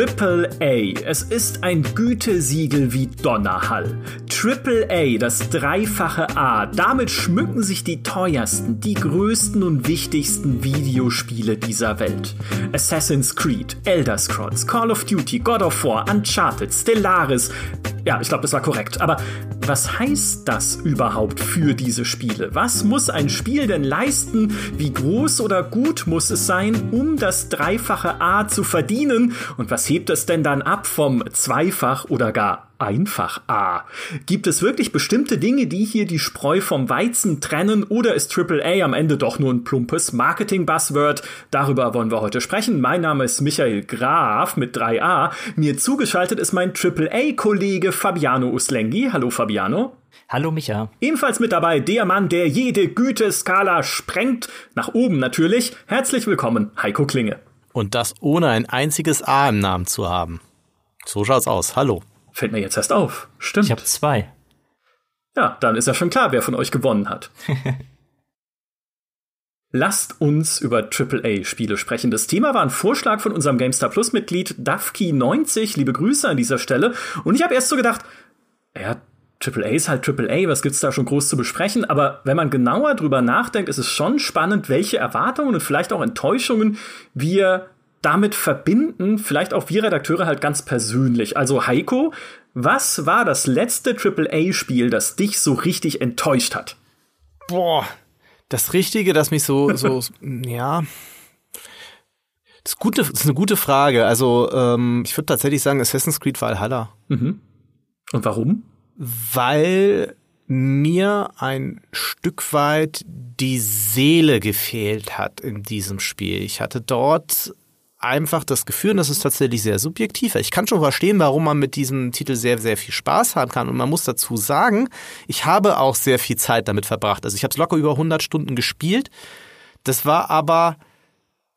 Triple A. Es ist ein Gütesiegel wie Donnerhall. Triple A, das dreifache A. Damit schmücken sich die teuersten, die größten und wichtigsten Videospiele dieser Welt. Assassin's Creed, Elder Scrolls, Call of Duty, God of War, Uncharted, Stellaris. Ja, ich glaube, das war korrekt. Aber was heißt das überhaupt für diese Spiele? Was muss ein Spiel denn leisten? Wie groß oder gut muss es sein, um das dreifache A zu verdienen? Und was hebt es denn dann ab vom Zweifach oder gar einfach A. Gibt es wirklich bestimmte Dinge, die hier die Spreu vom Weizen trennen oder ist AAA am Ende doch nur ein plumpes Marketing-Buzzword? Darüber wollen wir heute sprechen. Mein Name ist Michael Graf mit 3a. Mir zugeschaltet ist mein AAA-Kollege Fabiano Uslengi. Hallo Fabiano. Hallo Micha. Ebenfalls mit dabei der Mann, der jede Güteskala sprengt. Nach oben natürlich. Herzlich willkommen, Heiko Klinge. Und das ohne ein einziges A im Namen zu haben. So schaut's aus. Hallo. Fällt mir jetzt erst auf. Stimmt. Ich habe zwei. Ja, dann ist ja schon klar, wer von euch gewonnen hat. Lasst uns über AAA-Spiele sprechen. Das Thema war ein Vorschlag von unserem GameStar Plus-Mitglied Dafki90. Liebe Grüße an dieser Stelle. Und ich habe erst so gedacht, ja, AAA ist halt AAA, was gibt's da schon groß zu besprechen? Aber wenn man genauer drüber nachdenkt, ist es schon spannend, welche Erwartungen und vielleicht auch Enttäuschungen wir damit verbinden, vielleicht auch wir Redakteure halt ganz persönlich. Also Heiko, was war das letzte AAA-Spiel, das dich so richtig enttäuscht hat? Boah, das Richtige, das mich so, so, ja. Das ist, gute, das ist eine gute Frage. Also, ähm, ich würde tatsächlich sagen, Assassin's Creed Valhalla. Mhm. Und warum? Weil mir ein Stück weit die Seele gefehlt hat in diesem Spiel. Ich hatte dort einfach das Gefühl, und das ist tatsächlich sehr subjektiv. Ich kann schon verstehen, warum man mit diesem Titel sehr, sehr viel Spaß haben kann. Und man muss dazu sagen, ich habe auch sehr viel Zeit damit verbracht. Also ich habe es locker über 100 Stunden gespielt. Das war aber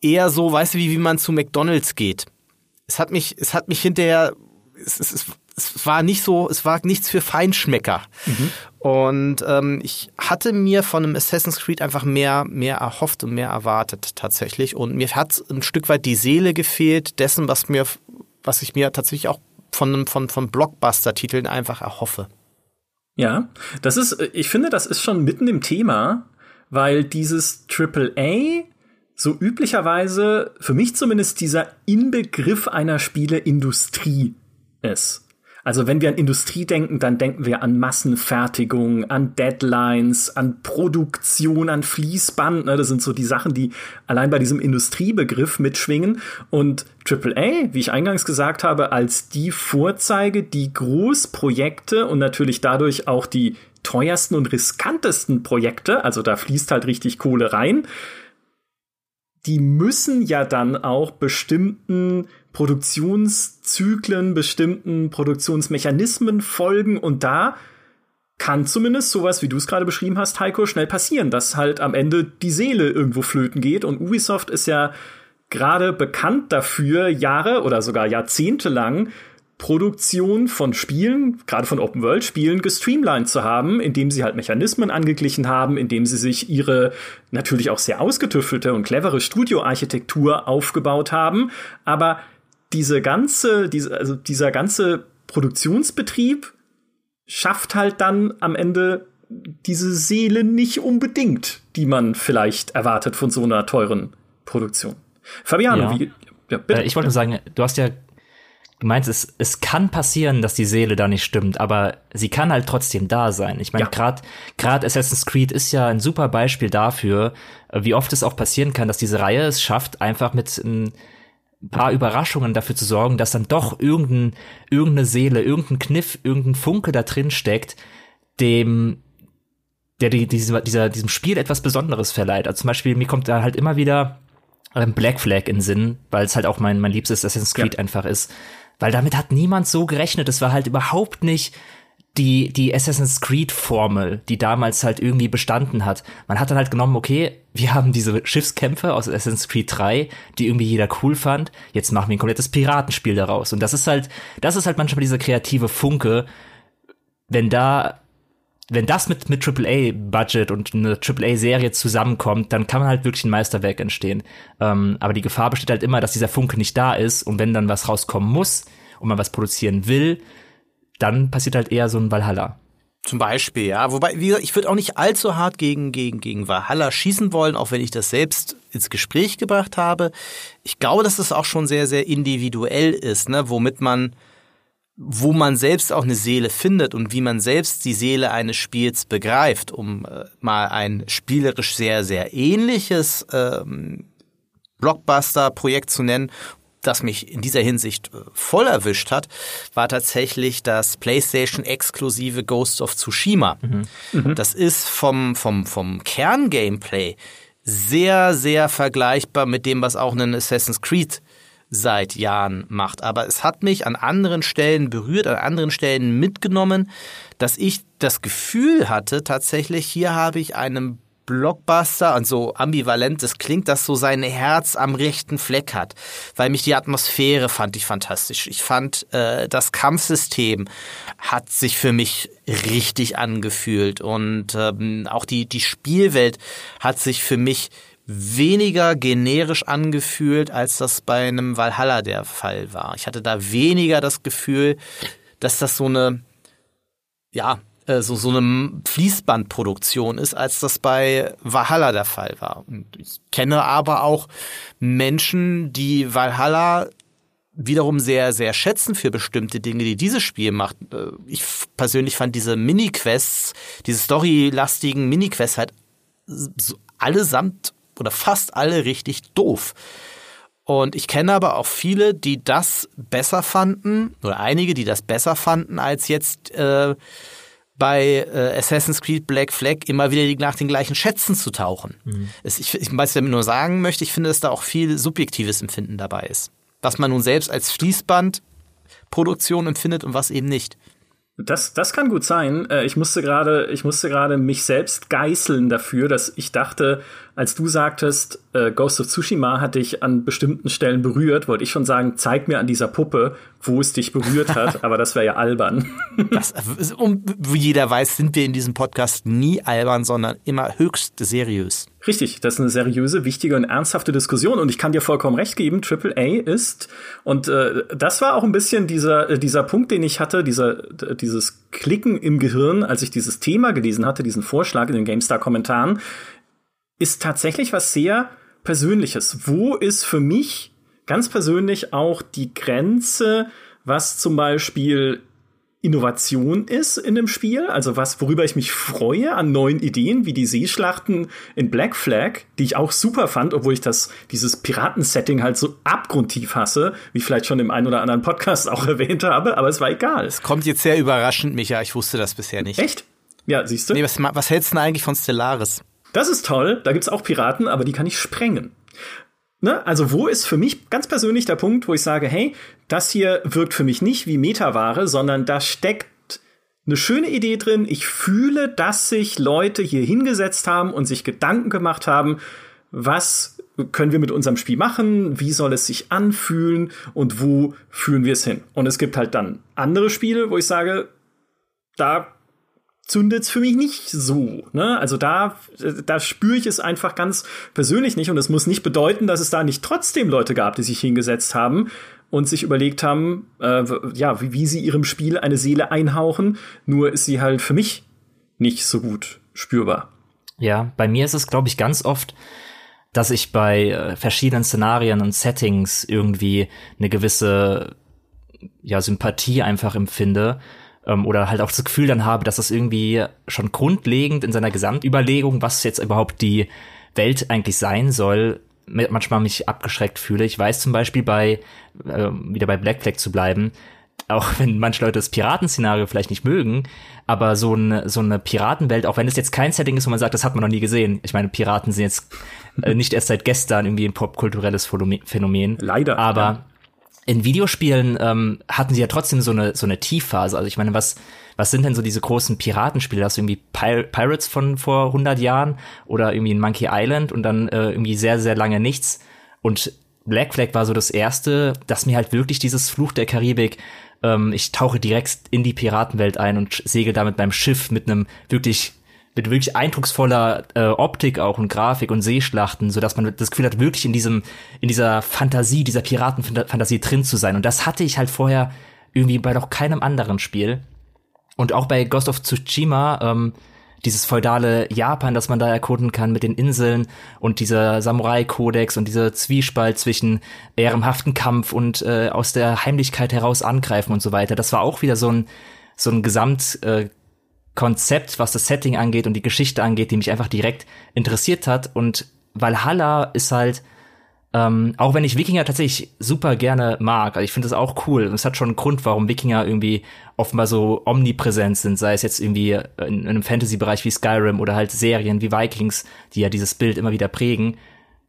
eher so, weißt du, wie, wie man zu McDonalds geht. Es hat mich, es hat mich hinterher, es, es, es war nicht so, es war nichts für Feinschmecker. Mhm. Und ähm, ich hatte mir von einem Assassin's Creed einfach mehr, mehr erhofft und mehr erwartet tatsächlich. Und mir hat ein Stück weit die Seele gefehlt dessen, was mir, was ich mir tatsächlich auch von, von, von Blockbuster-Titeln einfach erhoffe. Ja, das ist, ich finde, das ist schon mitten im Thema, weil dieses AAA so üblicherweise, für mich zumindest, dieser Inbegriff einer Spieleindustrie ist. Also wenn wir an Industrie denken, dann denken wir an Massenfertigung, an Deadlines, an Produktion, an Fließband. Ne? Das sind so die Sachen, die allein bei diesem Industriebegriff mitschwingen. Und AAA, wie ich eingangs gesagt habe, als die Vorzeige, die Großprojekte und natürlich dadurch auch die teuersten und riskantesten Projekte, also da fließt halt richtig Kohle rein, die müssen ja dann auch bestimmten Produktionszyklen, bestimmten Produktionsmechanismen folgen und da kann zumindest sowas, wie du es gerade beschrieben hast, Heiko, schnell passieren, dass halt am Ende die Seele irgendwo flöten geht und Ubisoft ist ja gerade bekannt dafür, Jahre oder sogar Jahrzehnte lang Produktion von Spielen, gerade von Open-World-Spielen, gestreamlined zu haben, indem sie halt Mechanismen angeglichen haben, indem sie sich ihre natürlich auch sehr ausgetüftelte und clevere Studioarchitektur aufgebaut haben. Aber diese ganze, diese, also dieser ganze Produktionsbetrieb schafft halt dann am Ende diese Seele nicht unbedingt, die man vielleicht erwartet von so einer teuren Produktion. Fabiano, ja. wie, ja, bitte. Äh, ich wollte nur sagen, du hast ja gemeint, es, es kann passieren, dass die Seele da nicht stimmt, aber sie kann halt trotzdem da sein. Ich meine, ja. gerade gerade Assassin's Creed ist ja ein super Beispiel dafür, wie oft es auch passieren kann, dass diese Reihe es schafft, einfach mit ein paar Überraschungen dafür zu sorgen, dass dann doch irgendein, irgendeine Seele, irgendein Kniff, irgendein Funke da drin steckt, dem der die, dieser, dieser, diesem Spiel etwas Besonderes verleiht. Also zum Beispiel, mir kommt da halt immer wieder ähm, Black Flag in Sinn, weil es halt auch mein, mein liebstes Assassin's Creed ja. einfach ist. Weil damit hat niemand so gerechnet. Es war halt überhaupt nicht die, die Assassin's Creed Formel, die damals halt irgendwie bestanden hat. Man hat dann halt genommen, okay, wir haben diese Schiffskämpfe aus Assassin's Creed 3, die irgendwie jeder cool fand. Jetzt machen wir ein komplettes Piratenspiel daraus. Und das ist halt, das ist halt manchmal dieser kreative Funke, wenn da wenn das mit, mit AAA-Budget und eine AAA-Serie zusammenkommt, dann kann man halt wirklich ein Meisterwerk entstehen. Ähm, aber die Gefahr besteht halt immer, dass dieser Funke nicht da ist und wenn dann was rauskommen muss und man was produzieren will, dann passiert halt eher so ein Valhalla. Zum Beispiel, ja. Wobei, wie gesagt, ich würde auch nicht allzu hart gegen, gegen, gegen Valhalla schießen wollen, auch wenn ich das selbst ins Gespräch gebracht habe. Ich glaube, dass das auch schon sehr, sehr individuell ist, ne, womit man, wo man selbst auch eine Seele findet und wie man selbst die Seele eines Spiels begreift, um äh, mal ein spielerisch sehr, sehr ähnliches ähm, Blockbuster-Projekt zu nennen das mich in dieser Hinsicht äh, voll erwischt hat, war tatsächlich das PlayStation-exklusive Ghost of Tsushima. Mhm. Mhm. Das ist vom, vom, vom Kern-Gameplay sehr, sehr vergleichbar mit dem, was auch ein Assassin's Creed seit Jahren macht. Aber es hat mich an anderen Stellen berührt, an anderen Stellen mitgenommen, dass ich das Gefühl hatte, tatsächlich, hier habe ich einem Blockbuster und so ambivalent es klingt, dass so sein Herz am rechten Fleck hat, weil mich die Atmosphäre fand ich fantastisch. Ich fand äh, das Kampfsystem hat sich für mich richtig angefühlt und ähm, auch die die Spielwelt hat sich für mich weniger generisch angefühlt, als das bei einem Valhalla der Fall war. Ich hatte da weniger das Gefühl, dass das so eine ja, äh, so, so eine Fließbandproduktion ist, als das bei Valhalla der Fall war. Und ich kenne aber auch Menschen, die Valhalla wiederum sehr, sehr schätzen für bestimmte Dinge, die dieses Spiel macht. Äh, ich persönlich fand diese Mini-Quests, diese storylastigen Mini-Quests halt allesamt oder fast alle richtig doof. Und ich kenne aber auch viele, die das besser fanden, oder einige, die das besser fanden, als jetzt äh, bei äh, Assassin's Creed Black Flag immer wieder nach den gleichen Schätzen zu tauchen. Mhm. Es, ich, ich, was ich damit nur sagen möchte, ich finde, dass da auch viel subjektives Empfinden dabei ist. Was man nun selbst als Fließbandproduktion empfindet und was eben nicht. Das, das kann gut sein. Äh, ich musste gerade, ich musste gerade mich selbst geißeln dafür, dass ich dachte, als du sagtest, äh, Ghost of Tsushima hat dich an bestimmten Stellen berührt, wollte ich schon sagen, zeig mir an dieser Puppe, wo es dich berührt hat, aber das wäre ja albern. das, um, wie jeder weiß, sind wir in diesem Podcast nie albern, sondern immer höchst seriös. Richtig, das ist eine seriöse, wichtige und ernsthafte Diskussion und ich kann dir vollkommen recht geben, AAA ist und äh, das war auch ein bisschen dieser äh, dieser Punkt, den ich hatte, dieser dieses Klicken im Gehirn, als ich dieses Thema gelesen hatte, diesen Vorschlag in den GameStar Kommentaren ist tatsächlich was sehr Persönliches. Wo ist für mich ganz persönlich auch die Grenze, was zum Beispiel Innovation ist in dem Spiel, also was, worüber ich mich freue an neuen Ideen, wie die Seeschlachten in Black Flag, die ich auch super fand, obwohl ich das, dieses Piratensetting halt so abgrundtief hasse, wie ich vielleicht schon im einen oder anderen Podcast auch erwähnt habe, aber es war egal. Es kommt jetzt sehr überraschend, Micha, ich wusste das bisher nicht. Echt? Ja, siehst du? Nee, was, was hältst du denn eigentlich von Stellaris? Das ist toll, da gibt's auch Piraten, aber die kann ich sprengen. Ne? Also wo ist für mich ganz persönlich der Punkt, wo ich sage, hey, das hier wirkt für mich nicht wie Metaware, sondern da steckt eine schöne Idee drin. Ich fühle, dass sich Leute hier hingesetzt haben und sich Gedanken gemacht haben, was können wir mit unserem Spiel machen, wie soll es sich anfühlen und wo führen wir es hin. Und es gibt halt dann andere Spiele, wo ich sage, da zündet's für mich nicht so. Ne? Also da, da spüre ich es einfach ganz persönlich nicht. Und es muss nicht bedeuten, dass es da nicht trotzdem Leute gab, die sich hingesetzt haben und sich überlegt haben, äh, ja, wie, wie sie ihrem Spiel eine Seele einhauchen. Nur ist sie halt für mich nicht so gut spürbar. Ja, bei mir ist es, glaube ich, ganz oft, dass ich bei äh, verschiedenen Szenarien und Settings irgendwie eine gewisse ja, Sympathie einfach empfinde ähm, oder halt auch das Gefühl dann habe, dass das irgendwie schon grundlegend in seiner Gesamtüberlegung, was jetzt überhaupt die Welt eigentlich sein soll, manchmal mich abgeschreckt fühle. Ich weiß zum Beispiel bei, äh, wieder bei Black Flag zu bleiben, auch wenn manche Leute das Piratenszenario vielleicht nicht mögen, aber so eine, so eine Piratenwelt, auch wenn es jetzt kein Setting ist, wo man sagt, das hat man noch nie gesehen. Ich meine, Piraten sind jetzt äh, nicht erst seit gestern irgendwie ein popkulturelles Phänomen. Leider. Aber ja in Videospielen ähm, hatten sie ja trotzdem so eine so eine Tiefphase. Also ich meine, was was sind denn so diese großen Piratenspiele? Hast du irgendwie Pir Pirates von vor 100 Jahren oder irgendwie ein Monkey Island und dann äh, irgendwie sehr sehr lange nichts. Und Black Flag war so das erste, das mir halt wirklich dieses Fluch der Karibik ähm, ich tauche direkt in die Piratenwelt ein und segel damit beim Schiff mit einem wirklich mit wirklich eindrucksvoller äh, Optik auch und Grafik und Seeschlachten, so dass man das Gefühl hat, wirklich in diesem in dieser Fantasie, dieser Piratenfantasie drin zu sein. Und das hatte ich halt vorher irgendwie bei noch keinem anderen Spiel. Und auch bei Ghost of Tsushima ähm, dieses feudale Japan, das man da erkunden kann mit den Inseln und dieser Samurai-Kodex und dieser Zwiespalt zwischen ehrenhaften Kampf und äh, aus der Heimlichkeit heraus angreifen und so weiter. Das war auch wieder so ein, so ein Gesamtkonzept, äh, was das Setting angeht und die Geschichte angeht, die mich einfach direkt interessiert hat. Und Valhalla ist halt ähm, auch wenn ich Wikinger tatsächlich super gerne mag, also ich finde das auch cool. Und es hat schon einen Grund, warum Wikinger irgendwie offenbar so omnipräsent sind, sei es jetzt irgendwie in, in einem Fantasy-Bereich wie Skyrim oder halt Serien wie Vikings, die ja dieses Bild immer wieder prägen.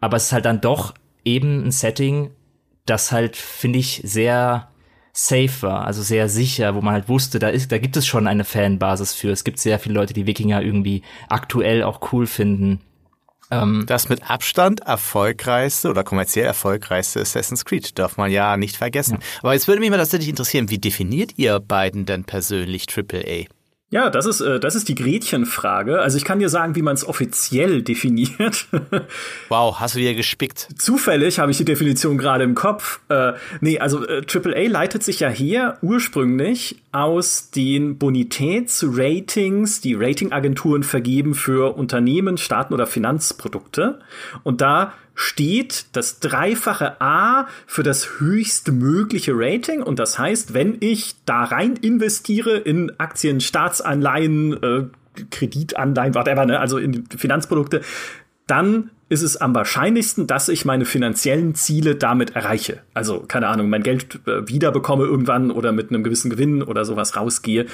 Aber es ist halt dann doch eben ein Setting, das halt, finde ich, sehr safe war, also sehr sicher, wo man halt wusste, da ist, da gibt es schon eine Fanbasis für. Es gibt sehr viele Leute, die Wikinger irgendwie aktuell auch cool finden. Ähm, das mit Abstand erfolgreichste oder kommerziell erfolgreichste Assassin's Creed darf man ja nicht vergessen. Ja. Aber jetzt würde mich mal tatsächlich interessieren, wie definiert ihr beiden denn persönlich AAA? Ja, das ist, äh, das ist die Gretchenfrage. Also ich kann dir sagen, wie man es offiziell definiert. wow, hast du dir gespickt? Zufällig habe ich die Definition gerade im Kopf. Äh, nee, also äh, AAA leitet sich ja her ursprünglich aus den Bonitätsratings, die Ratingagenturen vergeben für Unternehmen, Staaten oder Finanzprodukte. Und da steht das dreifache A für das höchstmögliche Rating. Und das heißt, wenn ich da rein investiere in Aktien, Staatsanleihen, äh, Kreditanleihen, whatever, ne, also in Finanzprodukte, dann ist es am wahrscheinlichsten, dass ich meine finanziellen Ziele damit erreiche. Also, keine Ahnung, mein Geld äh, wiederbekomme irgendwann oder mit einem gewissen Gewinn oder sowas rausgehe.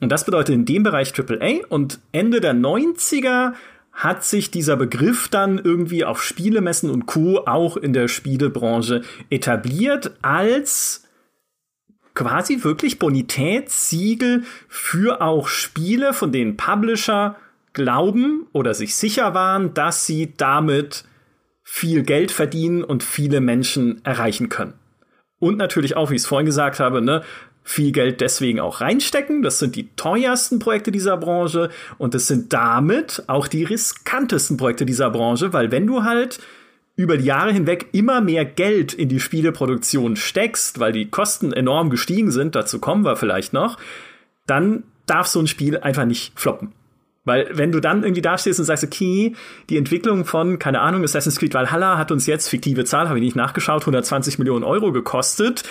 Und das bedeutet in dem Bereich AAA und Ende der 90er hat sich dieser Begriff dann irgendwie auf Spielemessen und Co. auch in der Spielebranche etabliert als quasi wirklich Bonitätssiegel für auch Spiele, von denen Publisher glauben oder sich sicher waren, dass sie damit viel Geld verdienen und viele Menschen erreichen können. Und natürlich auch, wie ich es vorhin gesagt habe, ne, viel Geld deswegen auch reinstecken. Das sind die teuersten Projekte dieser Branche und es sind damit auch die riskantesten Projekte dieser Branche, weil wenn du halt über die Jahre hinweg immer mehr Geld in die Spieleproduktion steckst, weil die Kosten enorm gestiegen sind, dazu kommen wir vielleicht noch, dann darf so ein Spiel einfach nicht floppen. Weil wenn du dann irgendwie dastehst und sagst, okay, die Entwicklung von, keine Ahnung, Assassin's Creed Valhalla hat uns jetzt, fiktive Zahl, habe ich nicht nachgeschaut, 120 Millionen Euro gekostet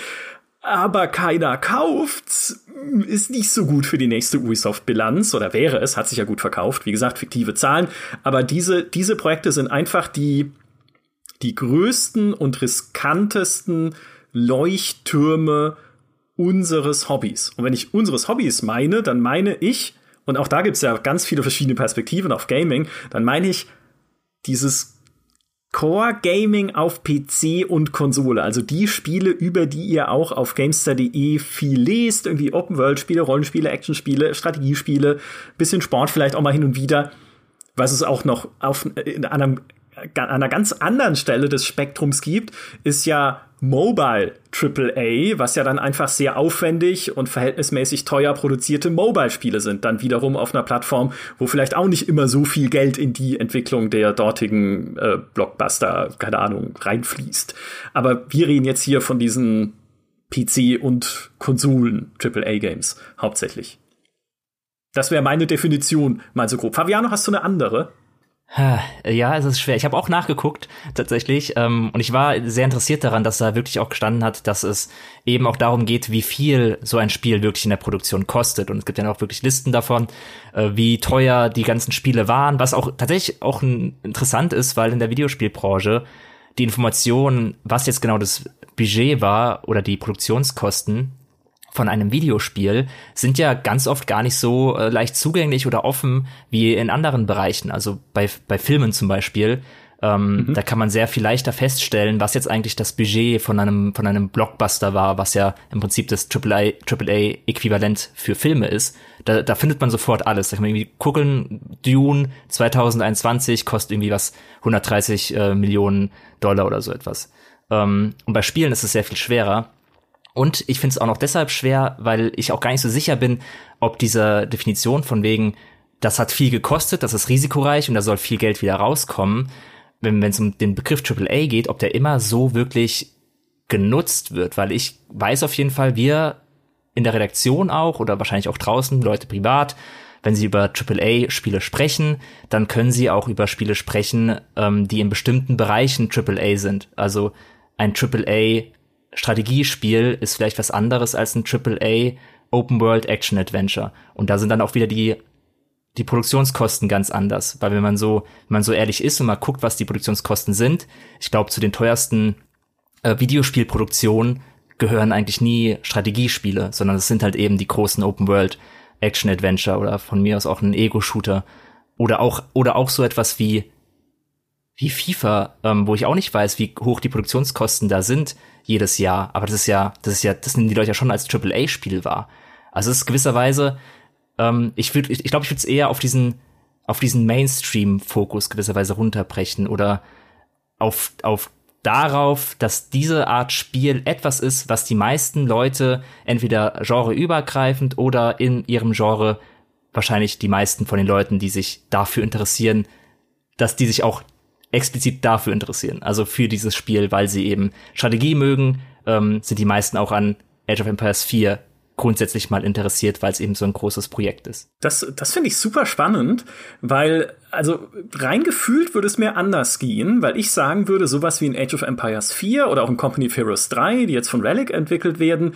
aber keiner kauft's, ist nicht so gut für die nächste Ubisoft-Bilanz oder wäre es, hat sich ja gut verkauft, wie gesagt, fiktive Zahlen, aber diese, diese Projekte sind einfach die, die größten und riskantesten Leuchttürme unseres Hobbys. Und wenn ich unseres Hobbys meine, dann meine ich, und auch da gibt's ja ganz viele verschiedene Perspektiven auf Gaming, dann meine ich dieses Core Gaming auf PC und Konsole, also die Spiele, über die ihr auch auf Gamestar.de viel lest, irgendwie Open World Spiele, Rollenspiele, Actionspiele, Strategiespiele, bisschen Sport vielleicht auch mal hin und wieder, was es auch noch auf in einem an einer ganz anderen Stelle des Spektrums gibt, ist ja Mobile AAA, was ja dann einfach sehr aufwendig und verhältnismäßig teuer produzierte Mobile-Spiele sind, dann wiederum auf einer Plattform, wo vielleicht auch nicht immer so viel Geld in die Entwicklung der dortigen äh, Blockbuster, keine Ahnung, reinfließt. Aber wir reden jetzt hier von diesen PC- und Konsolen AAA-Games hauptsächlich. Das wäre meine Definition, mal so grob. Fabiano, hast du eine andere? Ja, es ist schwer. Ich habe auch nachgeguckt tatsächlich ähm, und ich war sehr interessiert daran, dass da wirklich auch gestanden hat, dass es eben auch darum geht, wie viel so ein Spiel wirklich in der Produktion kostet. Und es gibt ja auch wirklich Listen davon, äh, wie teuer die ganzen Spiele waren, was auch tatsächlich auch interessant ist, weil in der Videospielbranche die Information, was jetzt genau das Budget war oder die Produktionskosten, von einem Videospiel sind ja ganz oft gar nicht so äh, leicht zugänglich oder offen wie in anderen Bereichen. Also bei, bei Filmen zum Beispiel. Ähm, mhm. Da kann man sehr viel leichter feststellen, was jetzt eigentlich das Budget von einem, von einem Blockbuster war, was ja im Prinzip das AAA, AAA-Äquivalent für Filme ist. Da, da findet man sofort alles. Da kann man irgendwie gucken, Dune 2021 kostet irgendwie was 130 äh, Millionen Dollar oder so etwas. Ähm, und bei Spielen ist es sehr viel schwerer Und ich finde es auch noch deshalb schwer, weil ich auch gar nicht so sicher bin, ob diese Definition von wegen, das hat viel gekostet, das ist risikoreich und da soll viel Geld wieder rauskommen, wenn es um den Begriff AAA geht, ob der immer so wirklich genutzt wird, weil ich weiß auf jeden Fall, wir in der Redaktion auch oder wahrscheinlich auch draußen, Leute privat, wenn sie über AAA-Spiele sprechen, dann können sie auch über Spiele sprechen, ähm, die in bestimmten Bereichen AAA sind. Also ein AAA-Strategiespiel ist vielleicht was anderes als ein AAA Open World Action Adventure. Und da sind dann auch wieder die die Produktionskosten ganz anders, weil wenn man so, wenn man so ehrlich ist und mal guckt, was die Produktionskosten sind, ich glaube, zu den teuersten äh, Videospielproduktionen gehören eigentlich nie Strategiespiele, sondern es sind halt eben die großen Open World Action Adventure oder von mir aus auch ein Ego Shooter oder auch oder auch so etwas wie wie FIFA, ähm, wo ich auch nicht weiß, wie hoch die Produktionskosten da sind jedes Jahr, aber das ist ja das ist ja das nehmen die Leute ja schon als AAA Spiel wahr. Also es ist gewisserweise ähm, ich würde, ich glaube, ich würde es eher auf diesen, auf diesen Mainstream-Fokus gewisserweise runterbrechen oder auf, auf darauf, dass diese Art Spiel etwas ist, was die meisten Leute entweder genreübergreifend oder in ihrem Genre wahrscheinlich die meisten von den Leuten, die sich dafür interessieren, dass die sich auch explizit dafür interessieren. Also für dieses Spiel, weil sie eben Strategie mögen, ähm, sind die meisten auch an Age of Empires 4 grundsätzlich mal interessiert, weil es eben so ein großes Projekt ist. Das, das finde ich super spannend, weil, also rein gefühlt würde es mir anders gehen, weil ich sagen würde, sowas wie in Age of Empires 4 oder auch in Company of Heroes 3, die jetzt von Relic entwickelt werden,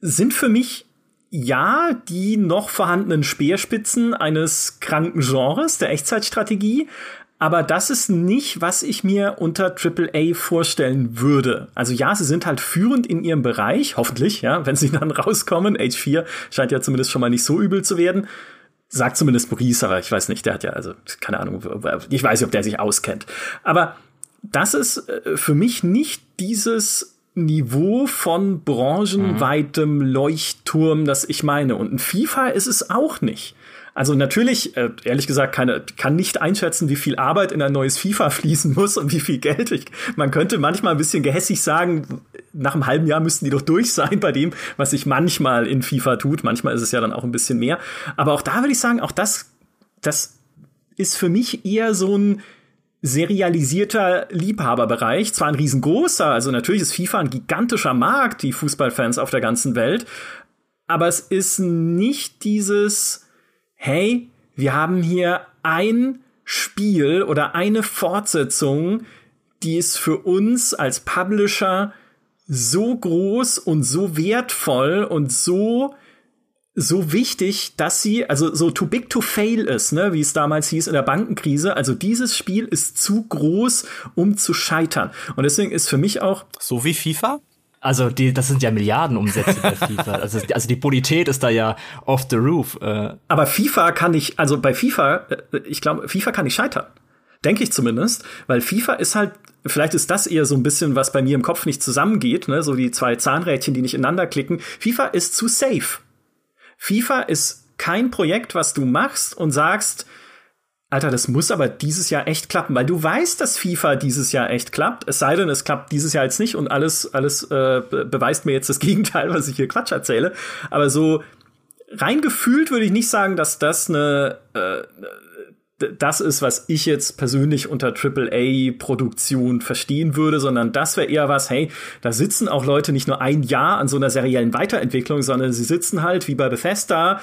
sind für mich ja die noch vorhandenen Speerspitzen eines kranken Genres der Echtzeitstrategie, aber das ist nicht, was ich mir unter AAA vorstellen würde. Also ja, sie sind halt führend in ihrem Bereich, hoffentlich, ja, wenn sie dann rauskommen. Age 4 scheint ja zumindest schon mal nicht so übel zu werden. Sagt zumindest Maurice, aber ich weiß nicht, der hat ja, also, keine Ahnung, ich weiß nicht, ob der sich auskennt. Aber das ist äh, für mich nicht dieses Niveau von branchenweitem Leuchtturm, das ich meine. Und ein FIFA ist es auch nicht. Also natürlich, äh, ehrlich gesagt, keine, kann nicht einschätzen, wie viel Arbeit in ein neues FIFA fließen muss und wie viel Geld. Ich, man könnte manchmal ein bisschen gehässig sagen, nach einem halben Jahr müssten die doch durch sein bei dem, was sich manchmal in FIFA tut. Manchmal ist es ja dann auch ein bisschen mehr. Aber auch da würde ich sagen, auch das, das ist für mich eher so ein serialisierter Liebhaberbereich, zwar ein riesengroßer, also natürlich ist FIFA ein gigantischer Markt, die Fußballfans auf der ganzen Welt, aber es ist nicht dieses hey, wir haben hier ein Spiel oder eine Fortsetzung, die ist für uns als Publisher so groß und so wertvoll und so so wichtig, dass sie, also so too big to fail ist, ne, wie es damals hieß in der Bankenkrise. Also dieses Spiel ist zu groß, um zu scheitern. Und deswegen ist für mich auch. So wie FIFA? Also die, das sind ja Milliardenumsätze bei FIFA. Also, also die Bonität ist da ja off the roof. Äh. Aber FIFA kann ich, also bei FIFA, äh, ich glaube, FIFA kann nicht scheitern. Denke ich zumindest, weil FIFA ist halt, vielleicht ist das eher so ein bisschen, was bei mir im Kopf nicht zusammengeht, ne? so die zwei Zahnrädchen, die nicht ineinander klicken. FIFA ist zu safe. FIFA ist kein Projekt, was du machst und sagst, Alter, das muss aber dieses Jahr echt klappen, weil du weißt, dass FIFA dieses Jahr echt klappt. Es sei denn, es klappt dieses Jahr jetzt nicht und alles, alles äh, beweist mir jetzt das Gegenteil, was ich hier Quatsch erzähle. Aber so rein gefühlt würde ich nicht sagen, dass das eine äh, das ist, was ich jetzt persönlich unter AAA-Produktion verstehen würde, sondern das wäre eher was, hey, da sitzen auch Leute nicht nur ein Jahr an so einer seriellen Weiterentwicklung, sondern sie sitzen halt wie bei Bethesda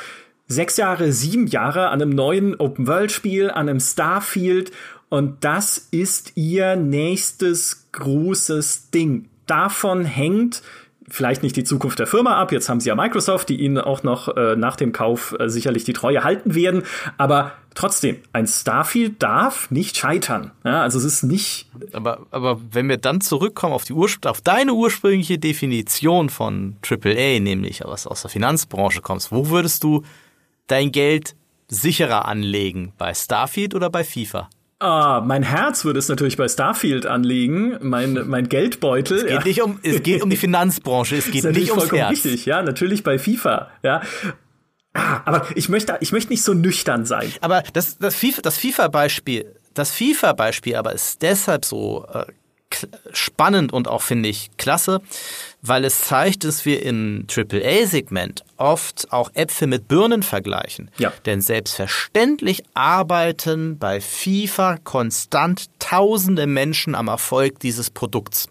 sechs Jahre, sieben Jahre an einem neuen Open-World-Spiel, an einem Starfield und das ist ihr nächstes großes Ding. Davon hängt vielleicht nicht die Zukunft der Firma ab. Jetzt haben sie ja Microsoft, die ihnen auch noch äh, nach dem Kauf äh, sicherlich die Treue halten werden. Aber trotzdem, ein Starfield darf nicht scheitern. Ja, also es ist nicht. Aber, aber wenn wir dann zurückkommen auf die Urspr auf deine ursprüngliche Definition von AAA, nämlich was aus der Finanzbranche kommst, wo würdest du dein Geld sicherer anlegen? Bei Starfield oder bei FIFA? Ah, mein Herz würde es natürlich bei Starfield anlegen, mein, mein Geldbeutel. Es geht, ja. nicht um, es geht um die Finanzbranche, es geht nicht ums Herz. Richtig, ja, natürlich bei FIFA, ja. Ah, aber ich möchte, ich möchte nicht so nüchtern sein. Aber das, das FIFA-Beispiel, das FIFA-Beispiel aber ist deshalb so äh, spannend und auch, finde ich, klasse, weil es zeigt, dass wir im AAA-Segment oft auch Äpfel mit Birnen vergleichen. Ja. Denn selbstverständlich arbeiten bei FIFA konstant tausende Menschen am Erfolg dieses Produkts.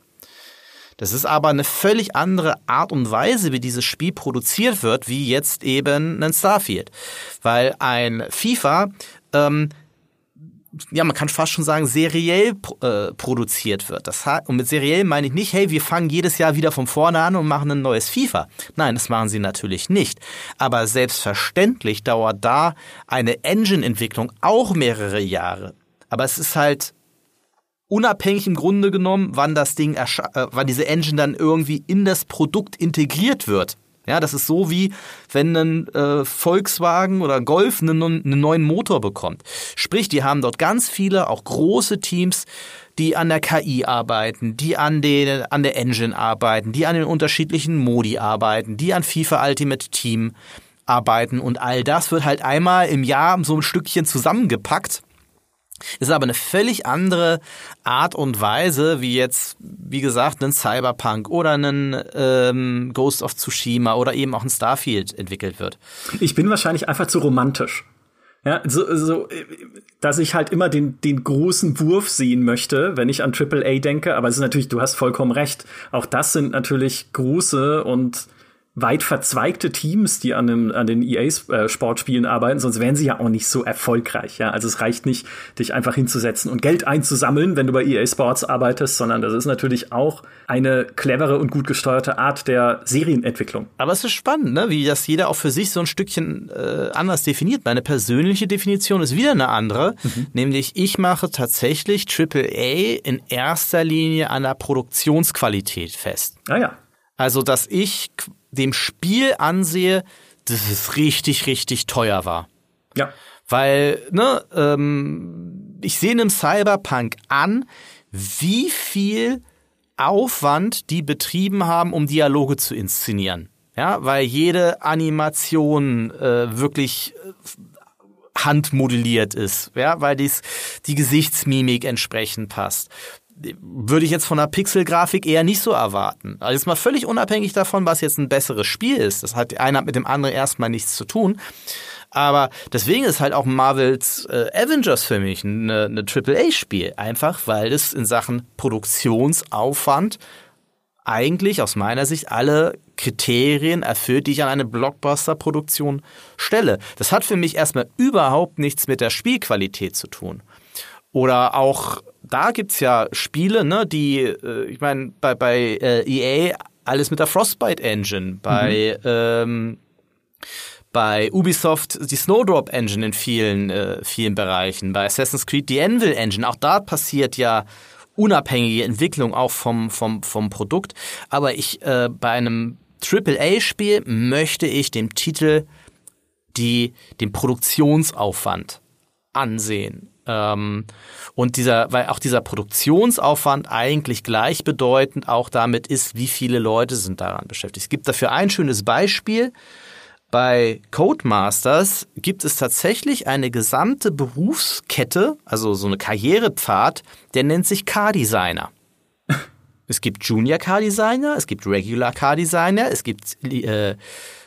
Das ist aber eine völlig andere Art und Weise, wie dieses Spiel produziert wird, wie jetzt eben ein Starfield. Weil ein FIFA ähm, ja, man kann fast schon sagen, seriell äh, produziert wird. Das und mit seriell meine ich nicht, hey, wir fangen jedes Jahr wieder von vorne an und machen ein neues FIFA. Nein, das machen sie natürlich nicht. Aber selbstverständlich dauert da eine Engine-Entwicklung auch mehrere Jahre. Aber es ist halt unabhängig im Grunde genommen, wann das Ding, äh, wann diese Engine dann irgendwie in das Produkt integriert wird. Ja, das ist so wie wenn ein äh, Volkswagen oder Golf einen, einen neuen Motor bekommt. Sprich, die haben dort ganz viele, auch große Teams, die an der KI arbeiten, die an, den, an der Engine arbeiten, die an den unterschiedlichen Modi arbeiten, die an FIFA Ultimate Team arbeiten und all das wird halt einmal im Jahr so ein Stückchen zusammengepackt ist aber eine völlig andere Art und Weise, wie jetzt, wie gesagt, ein Cyberpunk oder ein ähm, Ghost of Tsushima oder eben auch ein Starfield entwickelt wird. Ich bin wahrscheinlich einfach zu romantisch. Ja, so, so, dass ich halt immer den, den großen Wurf sehen möchte, wenn ich an AAA denke. Aber es ist natürlich, du hast vollkommen recht. Auch das sind natürlich große und weit verzweigte Teams, die an, dem, an den EA-Sportspielen arbeiten, sonst wären sie ja auch nicht so erfolgreich. Ja? Also es reicht nicht, dich einfach hinzusetzen und Geld einzusammeln, wenn du bei EA Sports arbeitest, sondern das ist natürlich auch eine clevere und gut gesteuerte Art der Serienentwicklung. Aber es ist spannend, ne? wie das jeder auch für sich so ein Stückchen äh, anders definiert. Meine persönliche Definition ist wieder eine andere, mhm. nämlich ich mache tatsächlich AAA in erster Linie an der Produktionsqualität fest. Ah ja. Also, dass ich dem Spiel ansehe, dass es richtig, richtig teuer war. Ja. Weil, ne, ähm, ich sehe einem Cyberpunk an, wie viel Aufwand die betrieben haben, um Dialoge zu inszenieren. Ja, weil jede Animation äh, wirklich äh, handmodelliert ist, ja, weil dies, die Gesichtsmimik entsprechend passt würde ich jetzt von der Pixel-Grafik eher nicht so erwarten. Also jetzt mal völlig unabhängig davon, was jetzt ein besseres Spiel ist. Das hat einer mit dem anderen erstmal nichts zu tun. Aber deswegen ist halt auch Marvels äh, Avengers für mich eine, eine AAA-Spiel. Einfach weil es in Sachen Produktionsaufwand eigentlich aus meiner Sicht alle Kriterien erfüllt, die ich an eine Blockbuster-Produktion stelle. Das hat für mich erstmal überhaupt nichts mit der Spielqualität zu tun. Oder auch da gibt's ja Spiele, ne, die, äh, ich meine, bei, bei äh, EA alles mit der Frostbite Engine, bei mhm. ähm, bei Ubisoft die Snowdrop Engine in vielen äh, vielen Bereichen, bei Assassin's Creed die Anvil Engine, auch da passiert ja unabhängige Entwicklung auch vom vom vom Produkt, aber ich äh, bei einem AAA Spiel möchte ich dem Titel die den Produktionsaufwand ansehen ähm, und dieser, weil auch dieser Produktionsaufwand eigentlich gleichbedeutend auch damit ist, wie viele Leute sind daran beschäftigt. Es gibt dafür ein schönes Beispiel. Bei Codemasters gibt es tatsächlich eine gesamte Berufskette, also so eine Karrierepfad, der nennt sich Car-Designer. Es gibt Junior Car Designer, es gibt Regular Car Designer, es gibt äh,